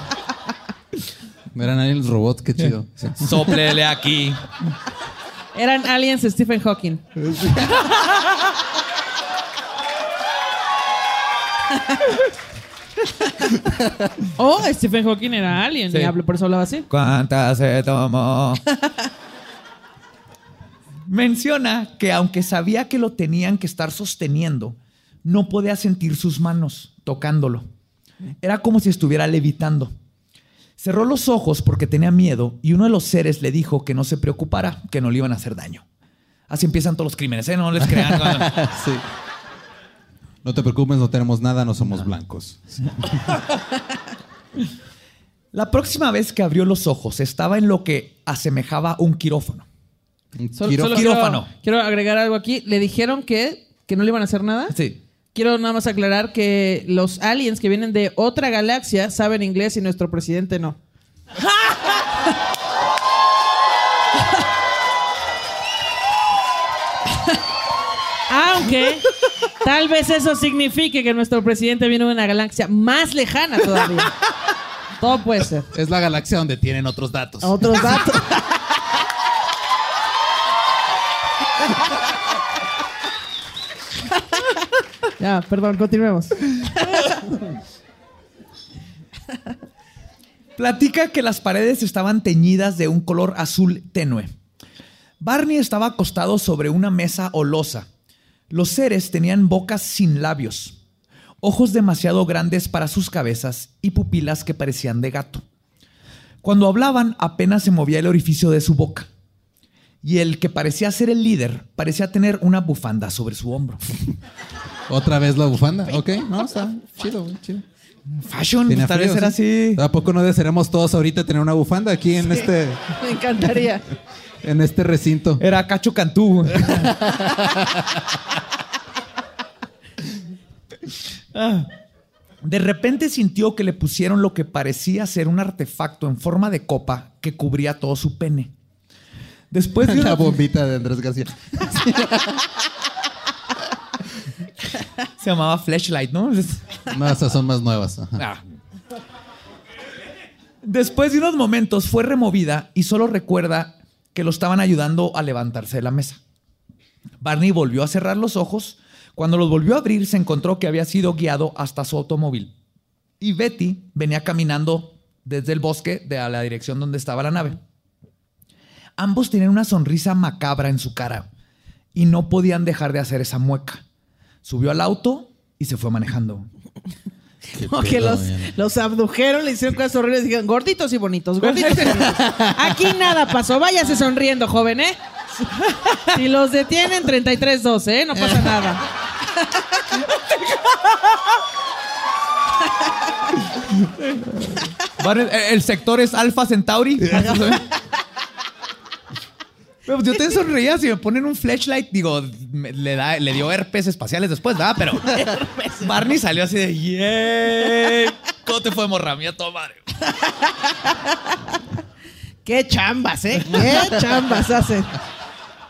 Eran ahí los robots, qué chido. Sí. Sóplele aquí. Eran aliens Stephen Hawking. Oh, Stephen Hawking era alien. Sí. y hablo- por eso hablaba así. ¿Cuántas se tomó? Menciona que aunque sabía que lo tenían que estar sosteniendo, no podía sentir sus manos tocándolo. Era como si estuviera levitando. Cerró los ojos porque tenía miedo y uno de los seres le dijo que no se preocupara, que no le iban a hacer daño. Así empiezan todos los crímenes, ¿eh? No les crean. Sí. No te preocupes, no tenemos nada, no somos blancos. La próxima vez que abrió los ojos estaba en lo que asemejaba un quirófano. Un Solo, quiro- solo Quirófano. Quiero, quiero agregar algo aquí. Le dijeron que, que no le iban a hacer nada. Sí. Quiero nada más aclarar que los aliens que vienen de otra galaxia saben inglés y nuestro presidente no. Aunque tal vez eso signifique que nuestro presidente viene de una galaxia más lejana todavía. Todo puede ser. Es la galaxia donde tienen otros datos. Otros datos. ya, perdón, continuemos. Platica que las paredes estaban teñidas de un color azul tenue. Barney estaba acostado sobre una mesa o losa. Los seres tenían bocas sin labios, ojos demasiado grandes para sus cabezas y pupilas que parecían de gato. Cuando hablaban apenas se movía el orificio de su boca. Y el que parecía ser el líder parecía tener una bufanda sobre su hombro. Otra vez la bufanda. Ok, no, está chido, chido. Fashion, pues, tal vez frío, era ¿sí? así. ¿A poco no desearemos todos ahorita tener una bufanda aquí en este Me encantaría. en este recinto? Era Cacho Cantú. Ah. De repente sintió que le pusieron lo que parecía ser un artefacto en forma de copa que cubría todo su pene. Después de la una, bombita de Andrés García. se llamaba Flashlight, ¿no? No, esas son más nuevas. ajá. Ah. Después de unos momentos fue removida y solo recuerda que lo estaban ayudando a levantarse de la mesa. Barney volvió a cerrar los ojos. Cuando los volvió a abrir se encontró que había sido guiado hasta su automóvil. Y Betty venía caminando desde el bosque de a la dirección donde estaba la nave. Ambos tenían una sonrisa macabra en su cara y no podían dejar de hacer esa mueca. Subió al auto y se fue manejando. Como que los, los abdujeron, le hicieron cosas horribles y dijeron, gorditos y bonitos, gorditos y bonitos. Aquí nada pasó, váyase sonriendo, joven, ¿eh? Si los detienen, 33-12, ¿eh? No pasa nada. El, sector es Alpha Centauri. Pero yo te sonreía si me ponen un flashlight, digo, me- le, da, le dio herpes espaciales después, ¿verdad? Pero Barney salió así de, ¡yay! ¿Cómo te fue, morra mía? Toda madre. Qué chambas, ¿eh? Qué chambas hacen.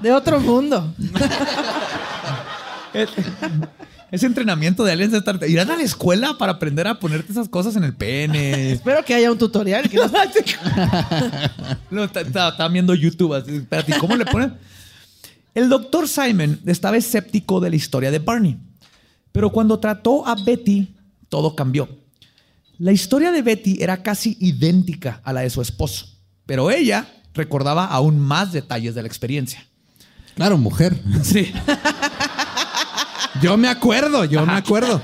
De otro mundo. Ese entrenamiento de aliens de estar- irán a la escuela para aprender a ponerte esas cosas en el pene. Espero que haya un tutorial. que no- No, está- está- Estaba viendo YouTube. así, Espérate, ¿y ¿cómo le ponen? El doctor Simon estaba escéptico de la historia de Barney. Pero cuando trató a Betty, todo cambió. La historia de Betty era casi idéntica a la de su esposo. Pero ella recordaba aún más detalles de la experiencia. Claro, mujer. Sí. Yo me acuerdo, yo me acuerdo.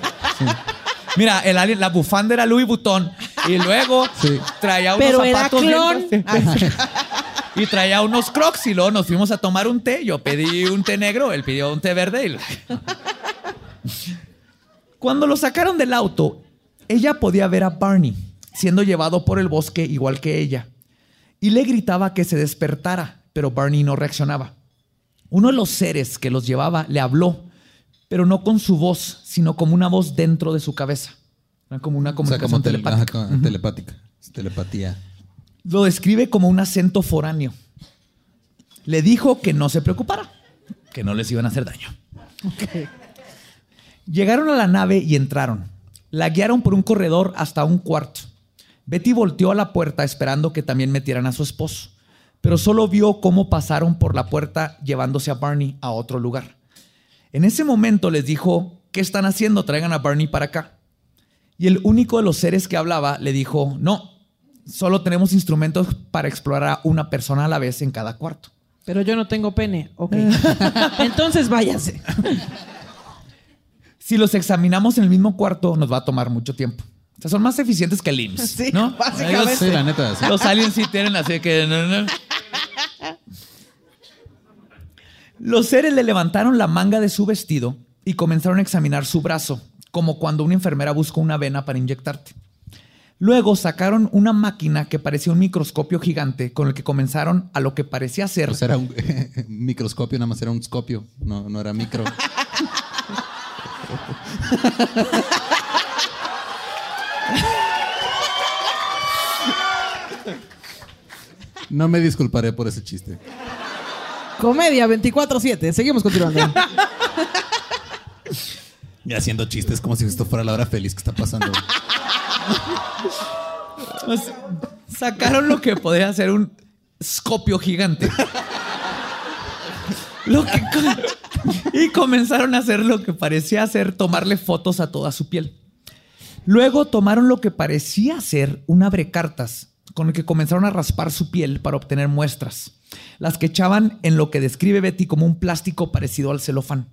Mira, el alien- la bufanda era Louis Vuitton. Y luego Sí. traía unos Pero era zapatos. clon. bien- y traía unos crocs y luego nos fuimos a tomar un té. Yo pedí un té negro, él pidió un té verde. y- Cuando lo sacaron del auto, ella podía ver a Barney siendo llevado por el bosque igual que ella. Y le gritaba que se despertara, pero Barney no reaccionaba. Uno de los seres que los llevaba le habló, pero no con su voz, sino como una voz dentro de su cabeza. Era Como una O sea, comunicación como telepática. ajá, como telepática. Es Telepatía. Lo describe como un acento foráneo. Le dijo que no se preocupara, que no les iban a hacer daño. Llegaron a la nave y entraron. La guiaron por un corredor hasta un cuarto. Betty volteó a la puerta esperando que también metieran a su esposo, pero solo vio cómo pasaron por la puerta llevándose a Barney a otro lugar. En ese momento les dijo, ¿qué están haciendo? Traigan a Barney para acá. Y el único de los seres que hablaba le dijo, no, solo tenemos instrumentos para explorar a una persona a la vez en cada cuarto. Pero yo no tengo pene. Ok. Entonces váyase. Si los examinamos en el mismo cuarto, nos va a tomar mucho tiempo. O sea, son más eficientes que el IMSS, Sí, ¿no? básicamente. Sí, la neta. sí. Los aliens sí tienen así que... Los seres le levantaron la manga de su vestido y comenzaron a examinar su brazo, como cuando una enfermera busca una vena para inyectarte. Luego sacaron una máquina que parecía un microscopio gigante con el que comenzaron a lo que parecía ser Pues era un microscopio, nada más era un scopio. No, no era micro. No me disculparé por ese chiste. Comedia 24-7. Seguimos continuando. Y haciendo chistes como si esto fuera la hora feliz que está pasando. Pues, sacaron lo que podría ser un scopio gigante. Lo que co- y comenzaron a hacer lo que parecía ser tomarle fotos a toda su piel. Luego tomaron lo que parecía ser un abrecartas con el que comenzaron a raspar su piel para obtener muestras, las que echaban en lo que describe Betty como un plástico parecido al celofán.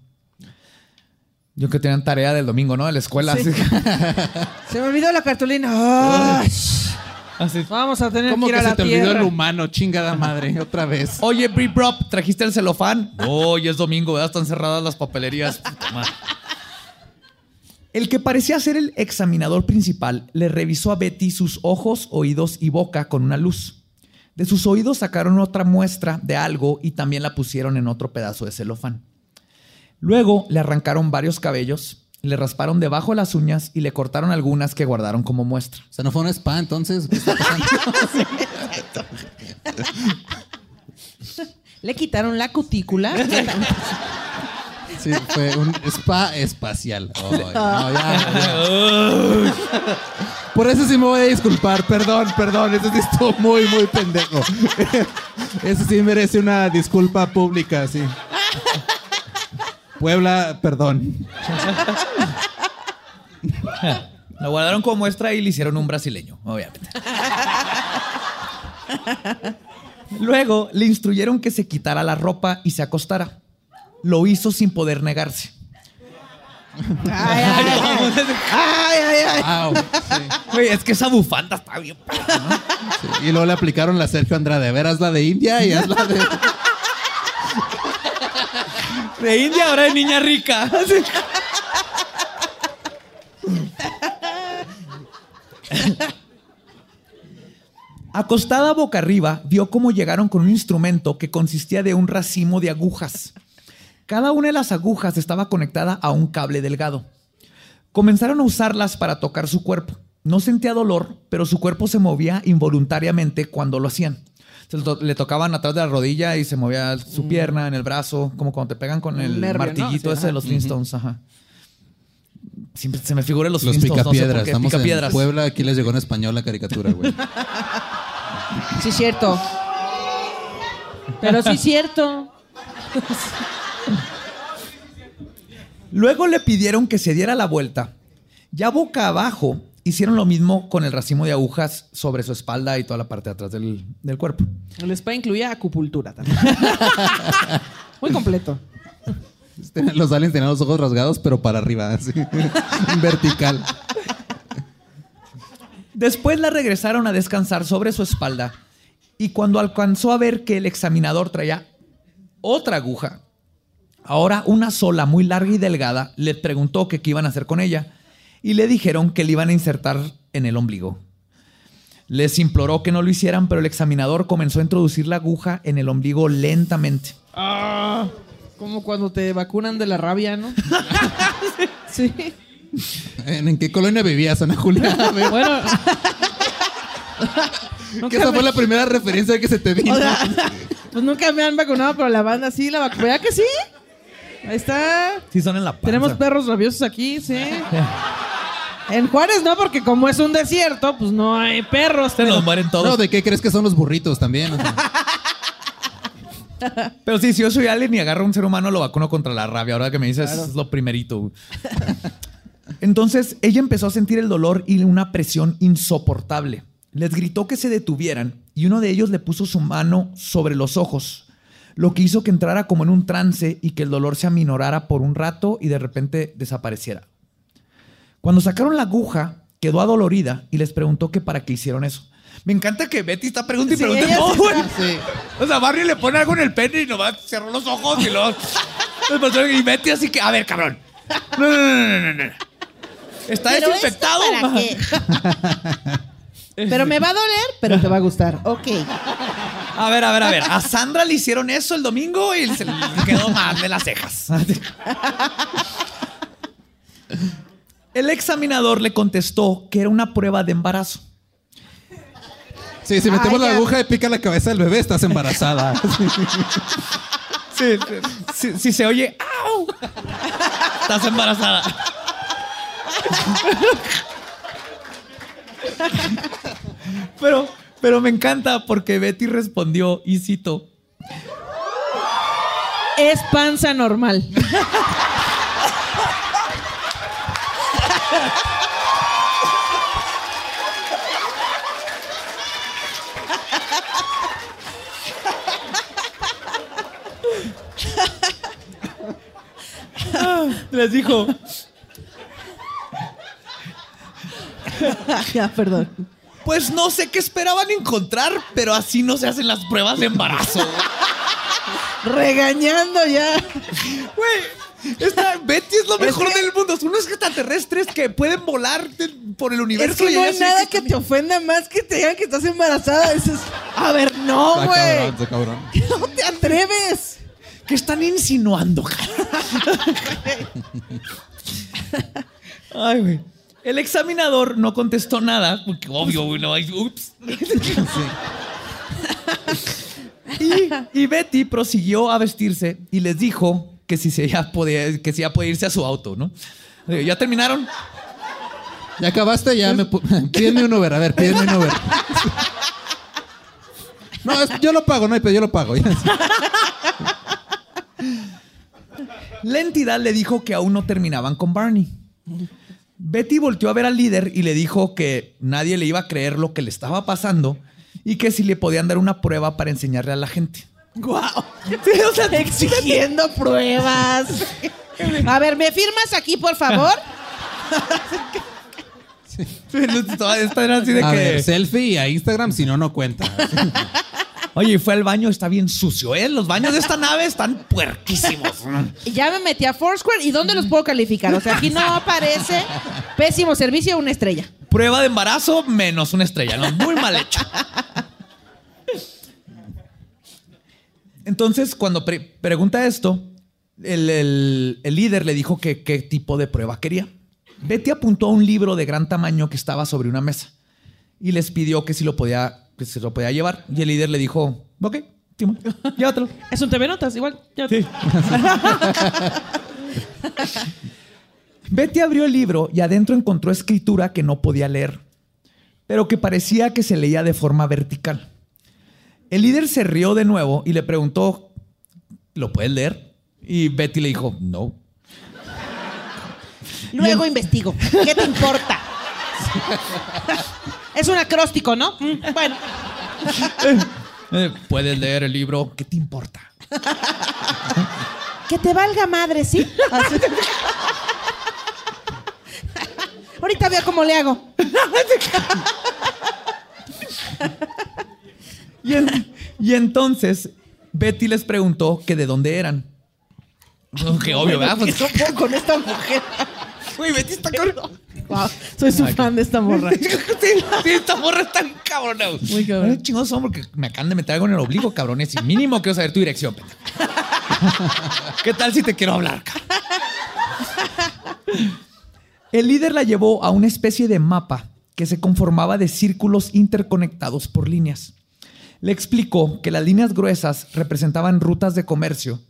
Yo que tenían tarea del domingo, ¿no? De la escuela. Sí. así. Se me olvidó la cartulina. Así. Vamos a tener ¿Cómo que ir que a se la te olvidó el humano? Chingada madre, otra vez. Oye, Brie Prop, ¿trajiste el celofán? Hoy es domingo, ¿verdad? Están cerradas las papelerías. Puta madre. El que parecía ser el examinador principal le revisó a Betty sus ojos, oídos y boca con una luz. De sus oídos sacaron otra muestra de algo y también la pusieron en otro pedazo de celofán. Luego le arrancaron varios cabellos, le rasparon debajo las uñas y le cortaron algunas que guardaron como muestra. O sea, no fue un spa entonces. ¿Qué está pasando? Le quitaron la cutícula. Sí, fue un spa espacial. No, ya, ya. Por eso sí me voy a disculpar. Perdón, perdón. Eso sí estuvo muy, muy pendejo. Eso sí merece una disculpa pública, sí. Puebla, perdón. Lo guardaron como muestra y le hicieron un brasileño, obviamente. Luego le instruyeron que se quitara la ropa y se acostara. Lo hizo sin poder negarse. Ay, ay, ay. Ay, ay, ay. Au, sí, Güey, es que esa bufanda está bien. perra, ¿no? sí. Y luego le aplicaron la Sergio Andrade. A ver, haz la de India y haz la de. De India, ahora de niña rica. Sí. Acostada boca arriba, vio cómo llegaron con un instrumento que consistía de un racimo de agujas. Cada una de las agujas estaba conectada a un cable delgado. Comenzaron a usarlas para tocar su cuerpo. No sentía dolor, pero su cuerpo se movía involuntariamente cuando lo hacían. Se le to- le tocaban atrás de la rodilla y se movía su pierna en el brazo, como cuando te pegan con el nervio, ¿no? martillito Sí, ese de los Flintstones. Ajá. Siempre se me figuran los, Los Flintstones. no sé picapiedras. qué, Estamos en picapiedras. Puebla. Aquí les llegó en español la caricatura, güey. Sí, cierto. Pero sí, cierto. Luego le pidieron que se diera la vuelta. Ya boca abajo, hicieron lo mismo con el racimo de agujas sobre su espalda y toda la parte de atrás del, del cuerpo. El spa incluía acupuntura también. Muy completo. Los aliens tenían los ojos rasgados, pero para arriba, así. En vertical. Después la regresaron a descansar sobre su espalda y cuando alcanzó a ver que el examinador traía otra aguja, ahora una sola, muy larga y delgada, le preguntó que qué iban a hacer con ella y le dijeron que le iban a insertar en el ombligo. Les imploró que no lo hicieran, pero el examinador comenzó a introducir la aguja en el ombligo lentamente. Ah, como cuando te vacunan de la rabia, ¿no? sí. ¿En, en qué colonia vivías, Ana Julia? Bueno. que esa me- fue la primera referencia que se te vino. o sea, pues nunca me han vacunado, pero la banda sí, la vacuna. ¿Verdad que sí? Ahí está. Sí, son en la panza. Tenemos perros rabiosos aquí, sí. En Juárez no, porque como es un desierto, pues no hay perros. Se pero- nos mueren todos. No, ¿de qué crees que son los burritos también? O sea, Pero sí, si yo soy alien y agarro a un ser humano, lo vacuno contra la rabia. Ahora que me dices, es lo primerito. Entonces ella empezó a sentir el dolor y una presión insoportable. Les gritó que se detuvieran y uno de ellos le puso su mano sobre los ojos, lo que hizo que entrara como en un trance y que el dolor se aminorara por un rato y de repente desapareciera. Cuando sacaron la aguja, quedó adolorida y les preguntó que para qué hicieron eso. Me encanta que Betty está preguntando y Sí, pregunta todo, güey. Sí. O sea, Barry le pone algo en el pene y nomás cerró los ojos y luego. y Betty así que, a ver, cabrón. No, no, no, no, no, no. Está Pero desinfectado. ¿esto para qué? Pero me va a doler, pero te va a gustar. Ok. A ver, a ver, a ver. A Sandra le hicieron eso el domingo y se le quedó mal de las cejas. El examinador le contestó que era una prueba de embarazo. Sí, si metemos Ay, la aguja y pica la cabeza del bebé, estás embarazada. Sí, sí, sí se oye, ¡au! Estás embarazada. Pero, pero me encanta porque Betty respondió, y cito, Es panza normal. les dijo, ya, perdón. pues no sé qué esperaban encontrar, pero así no se hacen las pruebas de embarazo. Regañando ya. Güey, esta Betty es lo mejor del mundo. Son unos extraterrestres que pueden volar de- por el universo. Es que y no hay nada que te ofenda más que te digan que estás embarazada. Eso es- A ver, no, güey. cabrón, está cabrón. No te atreves. ¿Qué están insinuando? Ay, güey. El examinador no contestó nada, porque obvio, güey, no hay. Ups. y, y Betty prosiguió a vestirse y les dijo que si se ya podía, que si ya podía irse a su auto, ¿no? ¿Ya terminaron? Ya acabaste, ya me... Pídeme un Uber, a ver, pídeme un Uber. No, es- yo lo pago, no hay pedo, yo lo pago. La entidad le dijo que aún no terminaban con Barney. Betty volteó a ver al líder y le dijo que nadie le iba a creer lo que le estaba pasando y que si le podían dar una prueba para enseñarle a la gente. Wow. Exigiendo pruebas. A ver, ¿me firmas aquí, por favor? Esta era así de A que, ver, selfie y a Instagram, si no, no cuenta. oye, fue al baño, está bien sucio, ¿eh? Los baños de esta nave están puerquísimos. Ya me metí a Foursquare y ¿dónde los puedo calificar? O sea, aquí no aparece pésimo servicio una estrella. Prueba de embarazo menos una estrella, ¿no? Muy mal hecho. Entonces, cuando pre- pregunta esto, el, el- el líder le dijo que qué tipo de prueba quería. Betty apuntó a un libro de gran tamaño que estaba sobre una mesa y les pidió que si lo podía, que se lo podía llevar. Y el líder le dijo, ok, Simón, llévatelo. Es un TV Notas, igual. Ya- Betty abrió el libro y adentro encontró escritura que no podía leer, pero que parecía que se leía de forma vertical. El líder se rió de nuevo y le preguntó, ¿lo puedes leer? Y Betty le dijo, no. Luego investigo. ¿Qué te importa? es un acróstico, ¿no? Mm, Bueno. "Eh, ¿Puedes leer el libro? ¿Qué te importa? Que te valga madre, ¿sí? Ahorita veo cómo le hago. Y, en- y entonces Betty les preguntó que de dónde eran. Que obvio, ¿verdad? Pues, ¿Qué sopo con esta mujer? Güey, Betty está cabrón. Wow, soy su fan de esta morra. Sí, esta morra está bien cabrona. Muy cabrón. Ay, chingados son porque me acaban de meter algo en el obligo, cabrones. Y mínimo quiero saber tu dirección, pendejo. ¿Qué tal si te quiero hablar, cabrón? El líder la llevó a una especie de mapa que se conformaba de círculos interconectados por líneas. Le explicó que las líneas gruesas representaban rutas de comercio,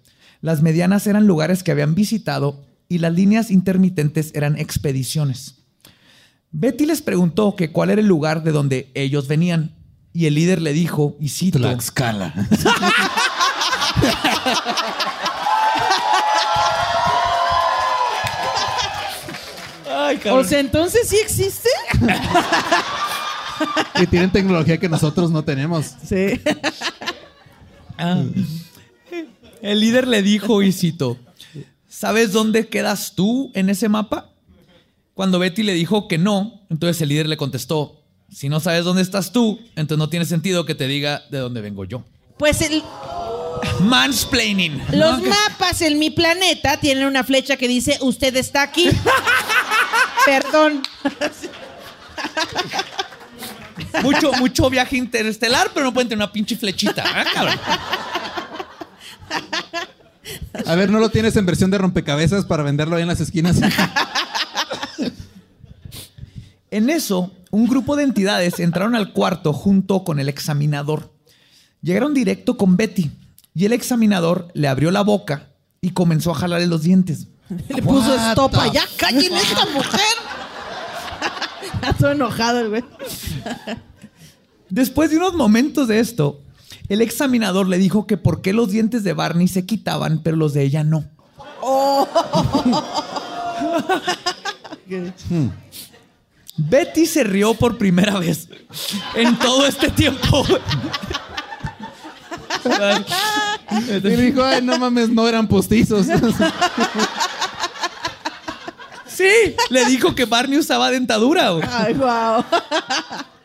las medianas eran lugares que habían visitado y las líneas intermitentes eran expediciones. Betty les preguntó que cuál era el lugar de donde ellos venían y el líder le dijo, y cito, Tlaxcala. Ay. O sea, entonces sí existe. Y tienen tecnología que nosotros no tenemos. Sí. Ah. El líder le dijo, y cito, ¿sabes dónde quedas tú en ese mapa? Cuando Betty le dijo que no, entonces el líder le contestó, si no sabes dónde estás tú, entonces no tiene sentido que te diga de dónde vengo yo. Pues el- Mansplaining. los mapas en mi planeta tienen una flecha que dice usted está aquí. Perdón. Mucho, mucho viaje interestelar, pero no pueden tener una pinche flechita. ¿eh, cabrón? A ver, ¿no lo tienes en versión de rompecabezas para venderlo ahí en las esquinas? En eso, un grupo de entidades entraron al cuarto junto con el examinador. Llegaron directo con Betty y el examinador le abrió la boca y comenzó a jalarle los dientes. Le puso the Ya callen esta mujer. Está enojado el güey. Después de unos momentos de esto, el examinador le dijo que por qué los dientes de Barney se quitaban, pero los de ella no. Betty se rió por primera vez en todo este tiempo. Y dijo, ay, no mames, no eran postizos. Sí, le dijo que Barney usaba dentadura. güey. Ay, wow.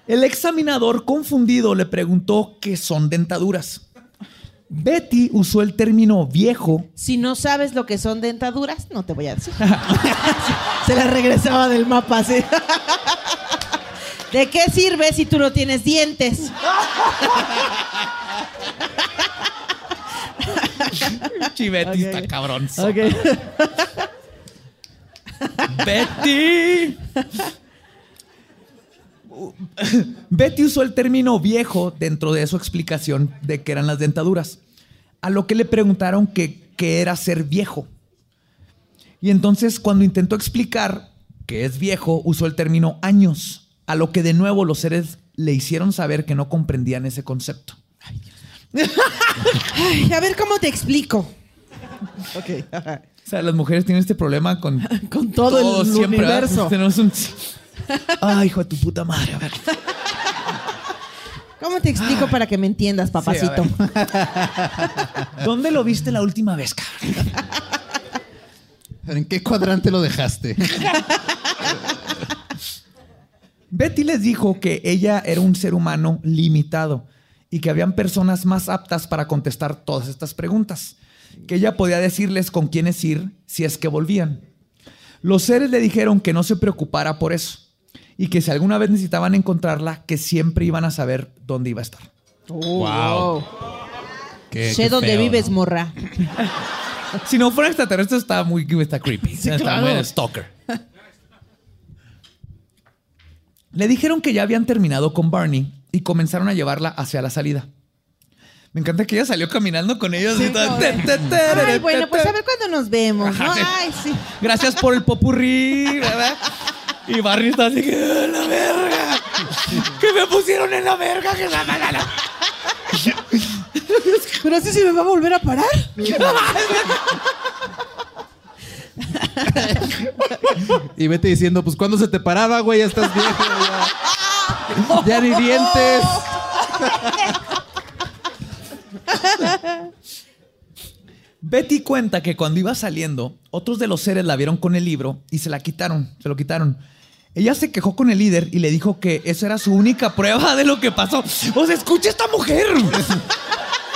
El examinador confundido le preguntó qué son dentaduras. Betty usó el término viejo Si no sabes lo que son dentaduras, no te voy a decir. Se la regresaba del mapa así. ¿De qué sirve si tú no tienes dientes? Chivetti está cabrón. Ok. Betty. Betty usó el término viejo dentro de su explicación de qué eran las dentaduras. A lo que le preguntaron que qué era ser viejo. Y entonces cuando intentó explicar que es viejo, usó el término años. A lo que de nuevo los seres le hicieron saber que no comprendían ese concepto. Ay, a ver cómo te explico. Ok. O sea, las mujeres tienen este problema con, Con todo el universo. Tenemos un... Ay, hijo de tu puta madre. A ver. ¿Cómo te explico para que me entiendas, papacito? Sí, ¿Dónde lo viste la última vez, cabrón? ¿En qué cuadrante lo dejaste? Betty les dijo que ella era un ser humano limitado y que habían personas más aptas para contestar todas estas preguntas, que ella podía decirles con quiénes ir si es que volvían. Los seres le dijeron que no se preocupara por eso y que si alguna vez necesitaban encontrarla, que siempre iban a saber dónde iba a estar. wow. Qué- Sé qué dónde feo, vives, ¿no? morra. Si no fuera extraterrestre, está muy está creepy. está claro. muy stalker. Le dijeron que ya habían terminado con Barney y comenzaron a llevarla hacia la salida. Me encanta que ella salió caminando con ellos. y todo. Ay, bueno, pues a ver cuándo nos vemos, ¿no? Sí. Ay, sí. Gracias por el popurrí, ¿verdad? Y Barney está así que "Ah, la verga. Que me pusieron en la verga. Que la, la, la". Pero así se me va a volver a parar. Y vete diciendo, pues cuando se te paraba, güey, ya estás viejo. Ya, ya ni dientes. Betty cuenta que cuando iba saliendo, otros de los seres la vieron con el libro y se la quitaron, se lo quitaron. Ella se quejó con el líder y le dijo que eso era su única prueba de lo que pasó. O sea, escucha esta mujer.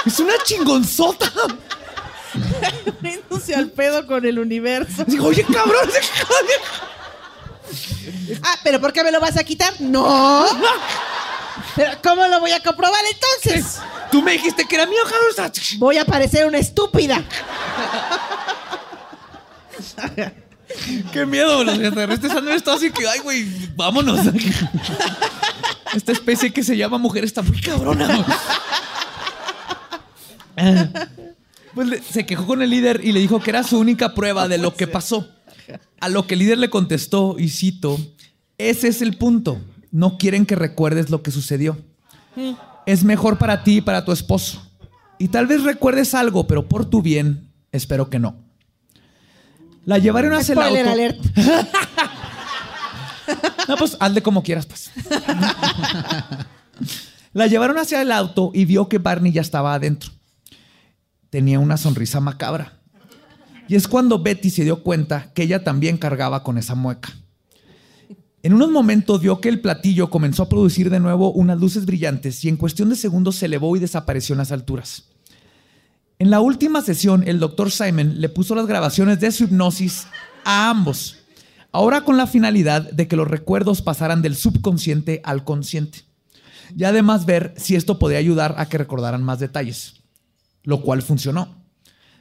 Es una chingonzota. Poniéndose al pedo con el universo. Digo, oye, cabrón. Ah, pero ¿por qué me lo vas a quitar? No. Pero ¿cómo lo voy a comprobar entonces? Tú me dijiste que era mío, cabrón. Voy a parecer una estúpida. Qué miedo, los extraterrestres han estado así que, ay, güey, vámonos. Esta especie que se llama mujer está muy cabrona. Pues le- se quejó con el líder y le dijo que era su única prueba de lo que pasó. A lo que el líder le contestó, y cito, ese es el punto. No quieren que recuerdes lo que sucedió. Es mejor para ti y para tu esposo. Y tal vez recuerdes algo, pero por tu bien, espero que no. La llevaron hacia el auto. alert. No, pues hazle como quieras, pues. La llevaron hacia el auto y vio que Barney ya estaba adentro. Tenía una sonrisa macabra. Y es cuando Betty se dio cuenta que ella también cargaba con esa mueca. En unos momentos vio que el platillo comenzó a producir de nuevo unas luces brillantes y en cuestión de segundos se elevó y desapareció en las alturas. En la última sesión, el doctor Simon le puso las grabaciones de su hipnosis a ambos, ahora con la finalidad de que los recuerdos pasaran del subconsciente al consciente, y además ver si esto podía ayudar a que recordaran más detalles, lo cual funcionó.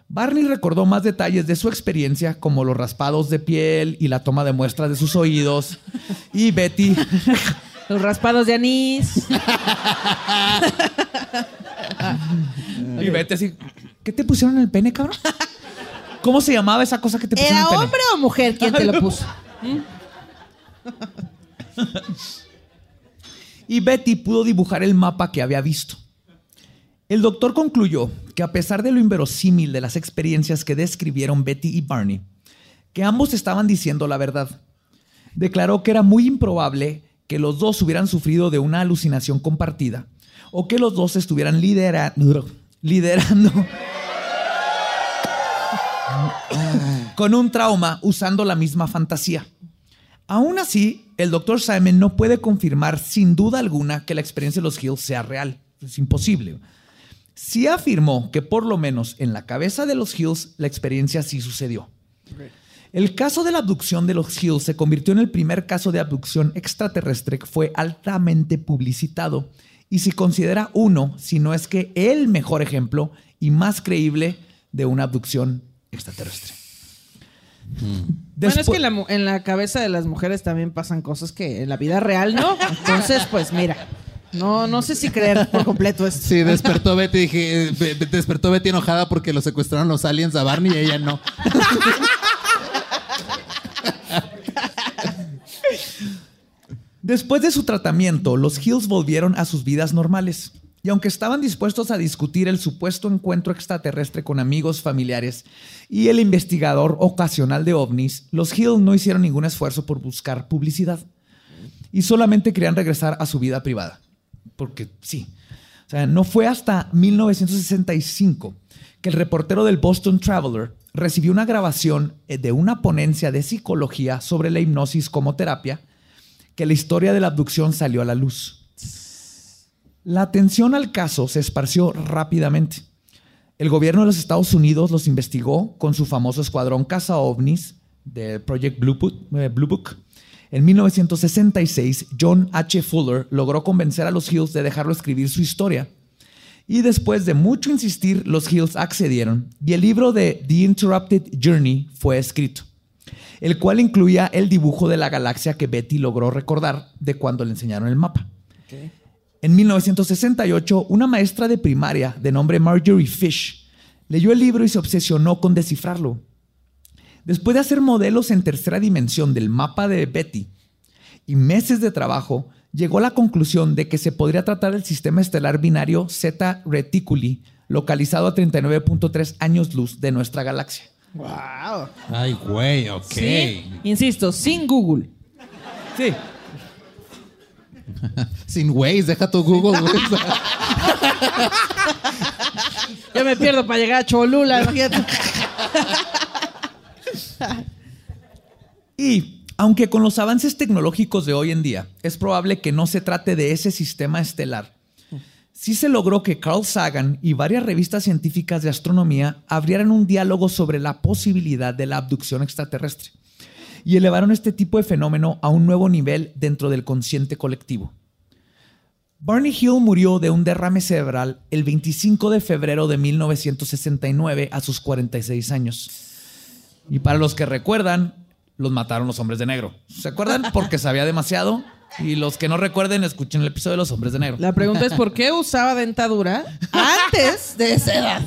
Barney recordó más detalles de su experiencia, como los raspados de piel y la toma de muestras de sus oídos, y Betty Los raspados de anís. Y vete así. ¿Qué te pusieron en el pene, cabrón? ¿Cómo se llamaba esa cosa que te pusieron en ¿Era el pene? hombre o mujer quien te lo puso? Y Betty pudo dibujar el mapa que había visto. El doctor concluyó que a pesar de lo inverosímil de las experiencias que describieron Betty y Barney, que ambos estaban diciendo la verdad, declaró que era muy improbable que los dos hubieran sufrido de una alucinación compartida o que los dos estuvieran lidera- liderando con un trauma usando la misma fantasía. Aún así, el Dr. Simon no puede confirmar sin duda alguna que la experiencia de los Hills sea real. Es imposible. Sí afirmó que por lo menos en la cabeza de los Hills la experiencia sí sucedió. El caso de la abducción de los Hills se convirtió en el primer caso de abducción extraterrestre que fue altamente publicitado y se considera uno, si no es que el mejor ejemplo y más creíble de una abducción extraterrestre. Bueno, es que en la, mu- en la cabeza de las mujeres también pasan cosas que en la vida real no. Entonces, pues mira, no, no sé si creer por completo esto. Sí, despertó Betty, dije, eh, despertó Betty enojada porque lo secuestraron los aliens a Barney y ella no. Después de su tratamiento, los Hills volvieron a sus vidas normales. Y aunque estaban dispuestos a discutir el supuesto encuentro extraterrestre con amigos, familiares y el investigador ocasional de ovnis, los Hills no hicieron ningún esfuerzo por buscar publicidad. Y solamente querían regresar a su vida privada. Porque sí. O sea, no fue hasta 1965 que el reportero del Boston Traveler recibió una grabación eh, de una ponencia de psicología sobre la hipnosis como terapia que la historia de la abducción salió a la luz. La atención al caso se esparció rápidamente. El gobierno de los Estados Unidos los investigó con su famoso escuadrón caza ovnis del Project Blue Book. eh, Blue Book. En 1966, John H. Fuller logró convencer a los Hills de dejarlo escribir su historia. Y después de mucho insistir, los Hills accedieron y el libro de The Interrupted Journey fue escrito el cual incluía el dibujo de la galaxia que Betty logró recordar de cuando le enseñaron el mapa. En 1968, una maestra de primaria de nombre Marjorie Fish leyó el libro y se obsesionó con descifrarlo. Después de hacer modelos en tercera dimensión del mapa de Betty y meses de trabajo, llegó a la conclusión de que se podría tratar del sistema estelar binario Zeta Reticuli, localizado a 39.3 años luz de nuestra galaxia. Wow. Ay, güey, ok. Sí, insisto, sin Google. Sí. Sin Waze, deja tu Google, güey. Yo me pierdo para llegar a Cholula, imagínate. Y aunque con los avances tecnológicos de hoy en día es probable que no se trate de ese sistema estelar, sí se logró que Carl Sagan y varias revistas científicas de astronomía abrieran un diálogo sobre la posibilidad de la abducción extraterrestre y elevaron este tipo de fenómeno a un nuevo nivel dentro del consciente colectivo. Barney Hill murió de un derrame cerebral el 25 de febrero de 1969 a sus 46 años. Y para los que recuerdan, los mataron los hombres de negro. ¿Se acuerdan? Porque sabía demasiado. Y los que no recuerden, escuchen el episodio de los hombres de negro. La pregunta es por qué usaba dentadura antes de esa edad.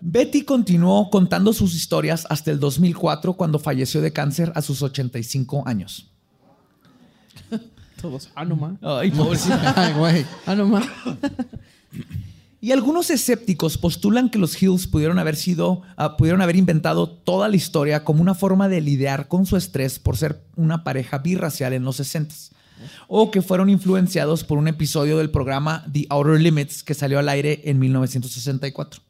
Betty continuó contando sus historias hasta el 2004 cuando falleció de cáncer a sus 85 años. Todos, ah, no. Ay, pobrecita. Ay, güey. Ah, no. Y algunos escépticos postulan que los Hills pudieron haber sido, ah, pudieron haber inventado toda la historia como una forma de lidiar con su estrés por ser una pareja birracial en los 60 o que fueron influenciados por un episodio del programa The Outer Limits que salió al aire en 1964.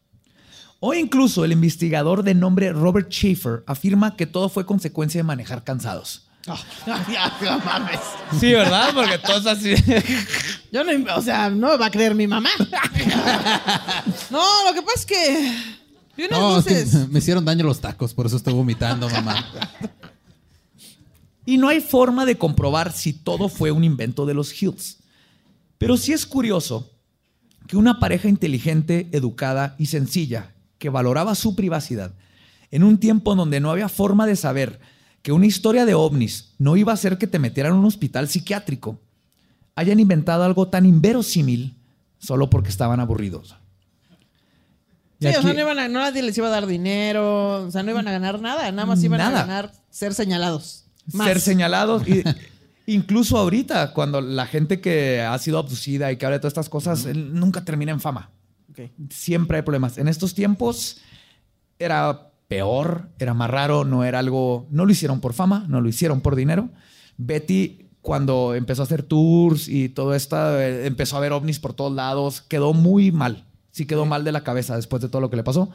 O incluso el investigador de nombre Robert Schaefer afirma que todo fue consecuencia de manejar cansados. ya, no mames. Sí, ¿verdad? Porque todos así. Yo no, o sea, no me va a creer mi mamá. no, lo que pasa es que. vi unas No, es que me hicieron daño los tacos, por eso estoy vomitando, mamá. Y no hay forma de comprobar si todo fue un invento de los Hills. Pero sí es curioso que una pareja inteligente, educada y sencilla, que valoraba su privacidad, en un tiempo donde no había forma de saber que una historia de ovnis no iba a hacer que te metieran en un hospital psiquiátrico, hayan inventado algo tan inverosímil solo porque estaban aburridos. Y Sí, o sea, no, iban a, no nadie les iba a dar dinero, o sea, no iban a ganar nada, nada más iban Nada. a ganar ser señalados. Más. ser señalados. Y, incluso ahorita, cuando la gente que ha sido abducida y que habla de todas estas cosas, él nunca termina en fama. Siempre hay problemas. En estos tiempos era peor, era más raro, no era algo, no lo hicieron por fama, no lo hicieron por dinero. Betty, cuando empezó a hacer tours y todo esto, eh, empezó a ver ovnis por todos lados, quedó muy mal. Sí quedó mal de la cabeza después de todo lo que le pasó.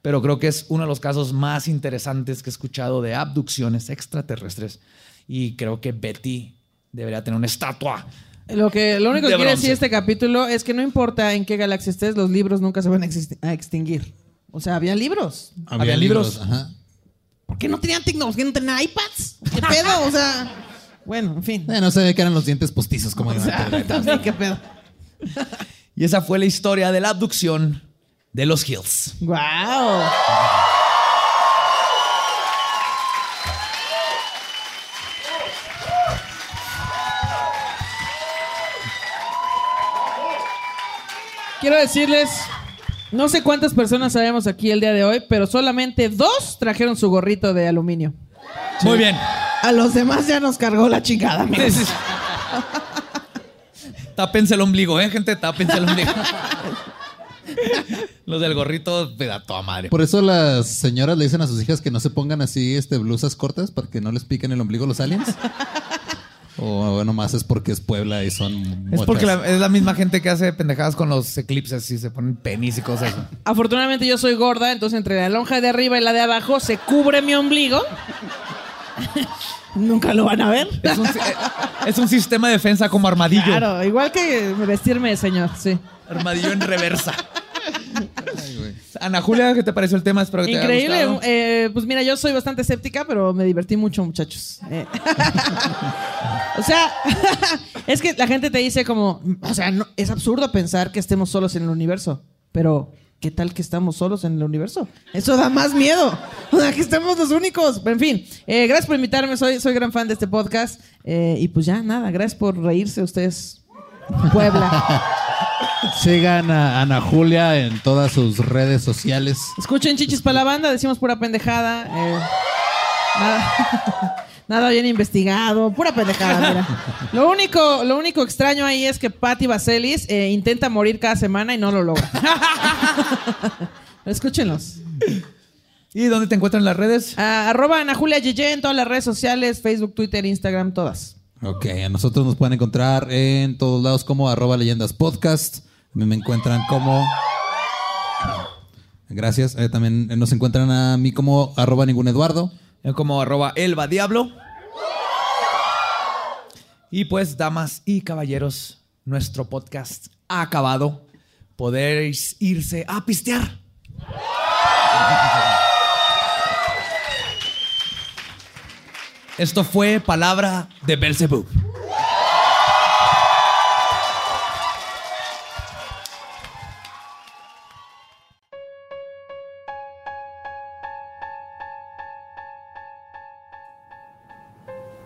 Pero creo que es uno de los casos más interesantes que he escuchado de abducciones extraterrestres. Y creo que Betty debería tener una estatua. Lo, que, lo único que quiere decir este capítulo es que no importa en qué galaxia estés, los libros nunca se van a extinguir. O sea, había libros. Había libros. Ajá. ¿Por qué no tenían tecnología? ¿No tenían iPads? ¿Qué pedo? O sea, bueno, en fin. Eh, no se ve que eran los dientes postizos como O sea, también, ¿qué pedo? Y esa fue la historia de la abducción de los Hills. ¡Wow! Quiero decirles, no sé cuántas personas sabemos aquí el día de hoy, pero solamente dos trajeron su gorrito de aluminio. Muy bien. A los demás ya nos cargó la chingada, amigos. Tápense el ombligo, ¿eh, gente? Tápense el ombligo. Los del gorrito, me da toda madre. Por eso las señoras le dicen a sus hijas que no se pongan así este, blusas cortas para que no les piquen el ombligo los aliens. O bueno, más es porque es Puebla y son Es porque la- es la misma gente que hace pendejadas con los eclipses y se ponen penis y cosas. Afortunadamente yo soy gorda, entonces entre la lonja de arriba y la de abajo se cubre mi ombligo. Nunca lo van a ver. Es un, es un sistema de defensa como armadillo. Claro, igual que vestirme de señor, sí. Armadillo en reversa. Ana Julia, ¿qué te pareció el tema? Espero que te haya Increíble. gustado. eh, pues mira, yo soy bastante escéptica, pero me divertí mucho, muchachos. Eh, o sea, es que la gente te dice como, o sea, no, es absurdo pensar que estemos solos en el universo, pero ¿qué tal que estamos solos en el universo? Eso da más miedo. O sea, que estemos los únicos. Pero en fin, eh, gracias por invitarme, soy, soy gran fan de este podcast. eh, y pues ya, nada, gracias por reírse ustedes. Puebla. Sigan a Ana Julia en todas sus redes sociales. Escuchen chichis para la banda, decimos pura pendejada. eh, nada, nada bien investigado, pura pendejada, mira. Lo único, lo único extraño ahí es que Patty Vaselis eh, intenta morir cada semana y no lo logra. Escúchenlos. ¿Y dónde te encuentran en las redes? Ah, arroba Ana Julia Yeye en todas las redes sociales, Facebook, Twitter, Instagram, todas. Ok, a nosotros nos pueden encontrar en todos lados como arroba leyendas podcast. Me encuentran como... Gracias. Eh, también nos encuentran a mí como arroba ningún Eduardo. Eh, Como arroba Elba Diablo. Y pues, damas y caballeros, nuestro podcast ha acabado. Podéis irse a pistear. Esto fue Palabra de Belzebub.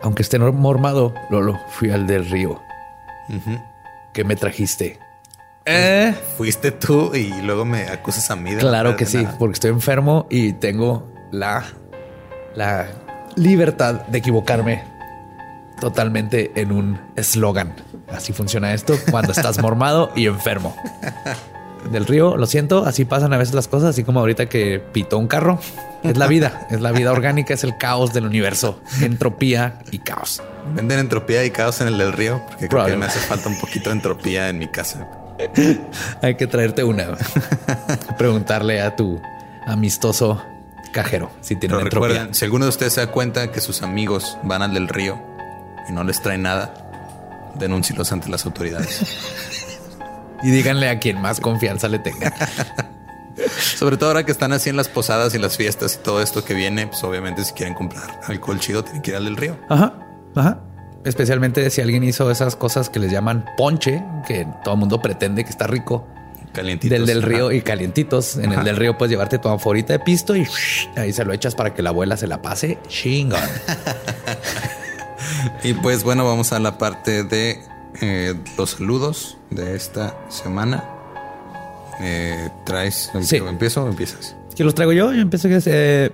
Aunque esté mormado, Lolo, fui al del río. ¿Qué me trajiste? Eh, Fuiste tú y luego me acusas a mí de claro que sí, nada. porque estoy enfermo y tengo la, la libertad de equivocarme totalmente en un eslogan. Así funciona esto cuando estás mormado y enfermo. del río. Lo siento, así pasan a veces las cosas, así como ahorita que pitó un carro. Es la vida, es la vida orgánica, es el caos del universo, entropía y caos. Venden entropía y caos en el del río, porque creo que me hace falta un poquito de entropía en mi casa. Hay que traerte una. Preguntarle a tu amistoso cajero si tiene Pero entropía. recuerden, si alguno de ustedes se da cuenta que sus amigos van al del río y no les traen nada, denúncielos ante las autoridades. Y díganle a quien más confianza le tenga. Sobre todo ahora que están así en las posadas y las fiestas y todo esto que viene, pues obviamente si quieren comprar alcohol chido tienen que ir al del río. Ajá, ajá. Especialmente si alguien hizo esas cosas que les llaman ponche, que todo el mundo pretende que está rico. Calientitos. Del del río Ajá. y calientitos. En Ajá. el del río puedes llevarte tu anforita de pisto y ahí se lo echas para que la abuela se la pase chingón. Y pues bueno, vamos a la parte de eh, los saludos de esta semana. Eh, ¿Traes? Sí. ¿Empiezo o empiezas? ¿Quién los traigo yo? Yo empiezo que es eh,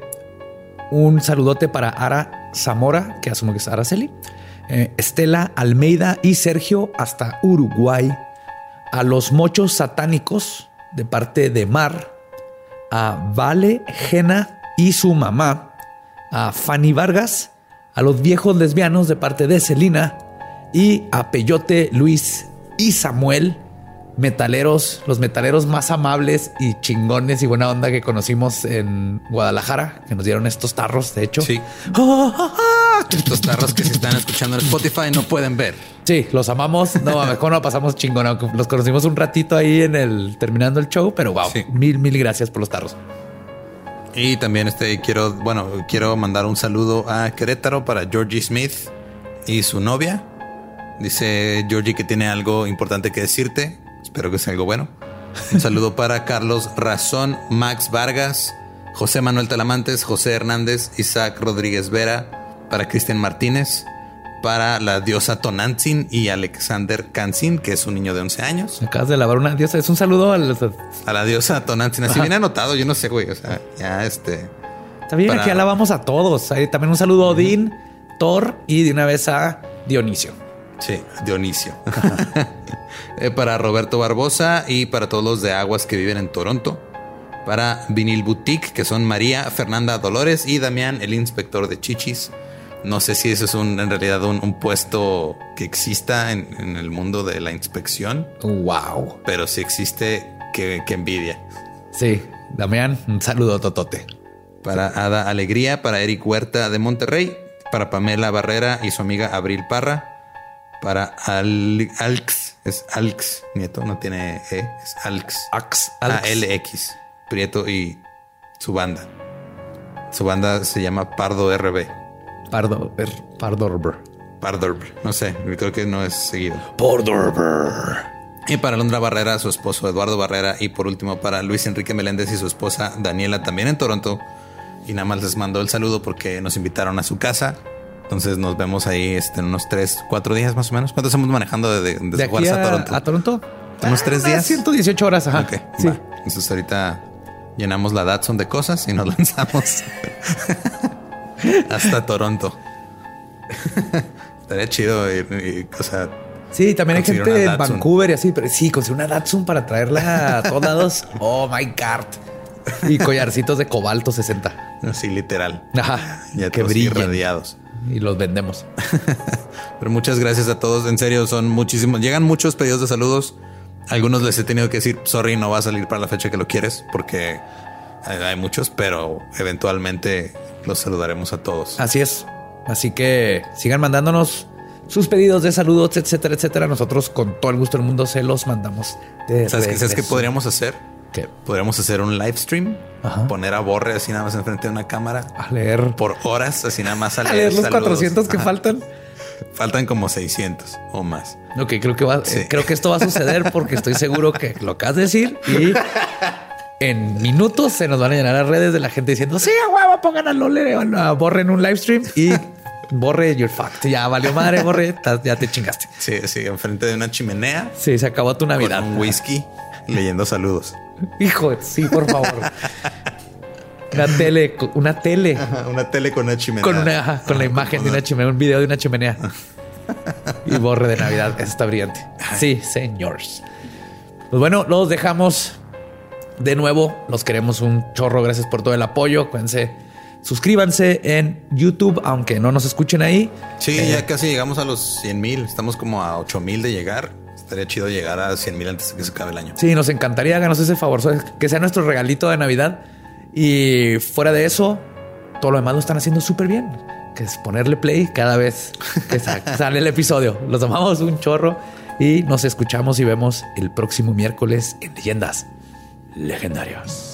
un saludote para Ara Zamora, que asumo que es Araceli, eh, Estela Almeida y Sergio hasta Uruguay, a los mochos satánicos de parte de Mar, a Vale Jena y su mamá, a Fanny Vargas, a los viejos lesbianos de parte de Celina y a Peyote, Luis y Samuel, metaleros, los metaleros más amables y chingones y buena onda que conocimos en Guadalajara, que nos dieron estos tarros, de hecho. Sí. Estos tarros que si están escuchando en Spotify no pueden ver. Sí, los amamos. No, mames, cómo no pasamos chingón. Los conocimos un ratito ahí en el terminando el show, pero wow, Sí. mil, mil gracias por los tarros. Y también este quiero, bueno, quiero mandar un saludo a Querétaro para Georgie Smith y su novia. Dice Georgie que tiene algo importante que decirte. Espero que sea algo bueno. Un saludo para Carlos Razón, Max Vargas, José Manuel Talamantes, José Hernández, Isaac Rodríguez Vera, para Cristian Martínez, para la diosa Tonantzin y Alexander Kansin, que es un niño de 11 años. Acabas de lavar una diosa. Es un saludo al. A la diosa Tonantzin. Así Ajá. viene anotado, yo no sé, güey. O sea, ya este. Bien, Para- aquí alabamos a todos. También un saludo a Odín, Thor y de una vez a Dionisio. Sí, Dionisio. Eh, para Roberto Barbosa y para todos los de Aguas que viven en Toronto. Para Vinil Boutique, que son María, Fernanda Dolores y Damián, el inspector de Chichis. No sé si eso es un, en realidad un, un puesto que exista en, en el mundo de la inspección, Wow. pero si existe, que, envidia. Sí, Damián, un saludo totote. Para Ada Alegría, para Eric Huerta de Monterrey, para Pamela Barrera y su amiga Abril Parra, para Al- Alx, es Alx, nieto, no tiene E, es Alx. Ax. ALX, Prieto y su banda. Su banda se llama Pardo RB. Pardo, er, Pardorber. Pardo, no sé, creo que no es seguido. Pardorber. Y para Londra Barrera, su esposo Eduardo Barrera. Y por último, para Luis Enrique Meléndez y su esposa Daniela, también en Toronto. Y nada más les mando el saludo porque nos invitaron a su casa. Entonces nos vemos ahí este, en unos tres, cuatro días más o menos. ¿Cuánto estamos manejando desde, desde De aquí Juárez a, a Toronto? a Toronto. Unos tres Ah, días. 118 horas, ajá. Ok, sí. va. Entonces ahorita llenamos la Datsun de cosas y nos lanzamos hasta Toronto. Estaría chido ir, y, o sea, Sí, también hay gente en. Vancouver y así, pero sí, conseguir una Datsun para traerla a todos lados. Oh my God. Y collarcitos de cobalto 60. así literal. Ajá. Ya que irradiados. Y los vendemos. Pero muchas gracias a todos. En serio, son muchísimos. Llegan muchos pedidos de saludos. Algunos les he tenido que decir, sorry, no va a salir para la fecha que lo quieres, porque hay, muchos, pero eventualmente los saludaremos a todos. Así es. Así que sigan mandándonos sus pedidos de saludos, etcétera, etcétera. Nosotros con todo el gusto del mundo se los mandamos. De ¿Sabes qué, ¿Sabes qué podríamos hacer? ¿Qué? Podríamos hacer un live stream, Ajá. poner a Borre así nada más enfrente de una cámara A leer. por horas, así nada más a A leer, leer los saludos. 400 que Ajá. faltan. Faltan como 600 o más. Ok, creo que va, Sí. eh, creo que esto va a suceder porque estoy seguro que lo acabas de decir y en minutos se nos van a llenar las redes de la gente diciendo sí, a huevo, pongan a Lole, a Borre en un live stream y Borre, you're fucked. Ya valió madre, Borre, ya te chingaste. Sí, sí, enfrente de una chimenea Sí, se acabó tu con Navidad. un whisky leyendo saludos. Hijo, sí, por favor. Una tele, una tele una tele con una chimenea. con una, ajá, con la imagen de una chimenea, un video de una chimenea. Y borre de Navidad. Eso está brillante. Sí, señores. Pues bueno, los dejamos de nuevo. Los queremos un chorro. Gracias por todo el apoyo. Acuérdense, suscríbanse en YouTube, aunque no nos escuchen ahí. Sí, Eh, ya casi llegamos a los 100 mil. Estamos como a 8 mil de llegar. Estaría chido llegar a 100 mil antes de que se acabe el año. Sí, nos encantaría, háganos ese favor, que sea nuestro regalito de Navidad. Y fuera de eso, todo lo demás lo están haciendo súper bien. Que es ponerle play cada vez que sa- sale el episodio. Los amamos un chorro y nos escuchamos y vemos el próximo miércoles en Leyendas Legendarias.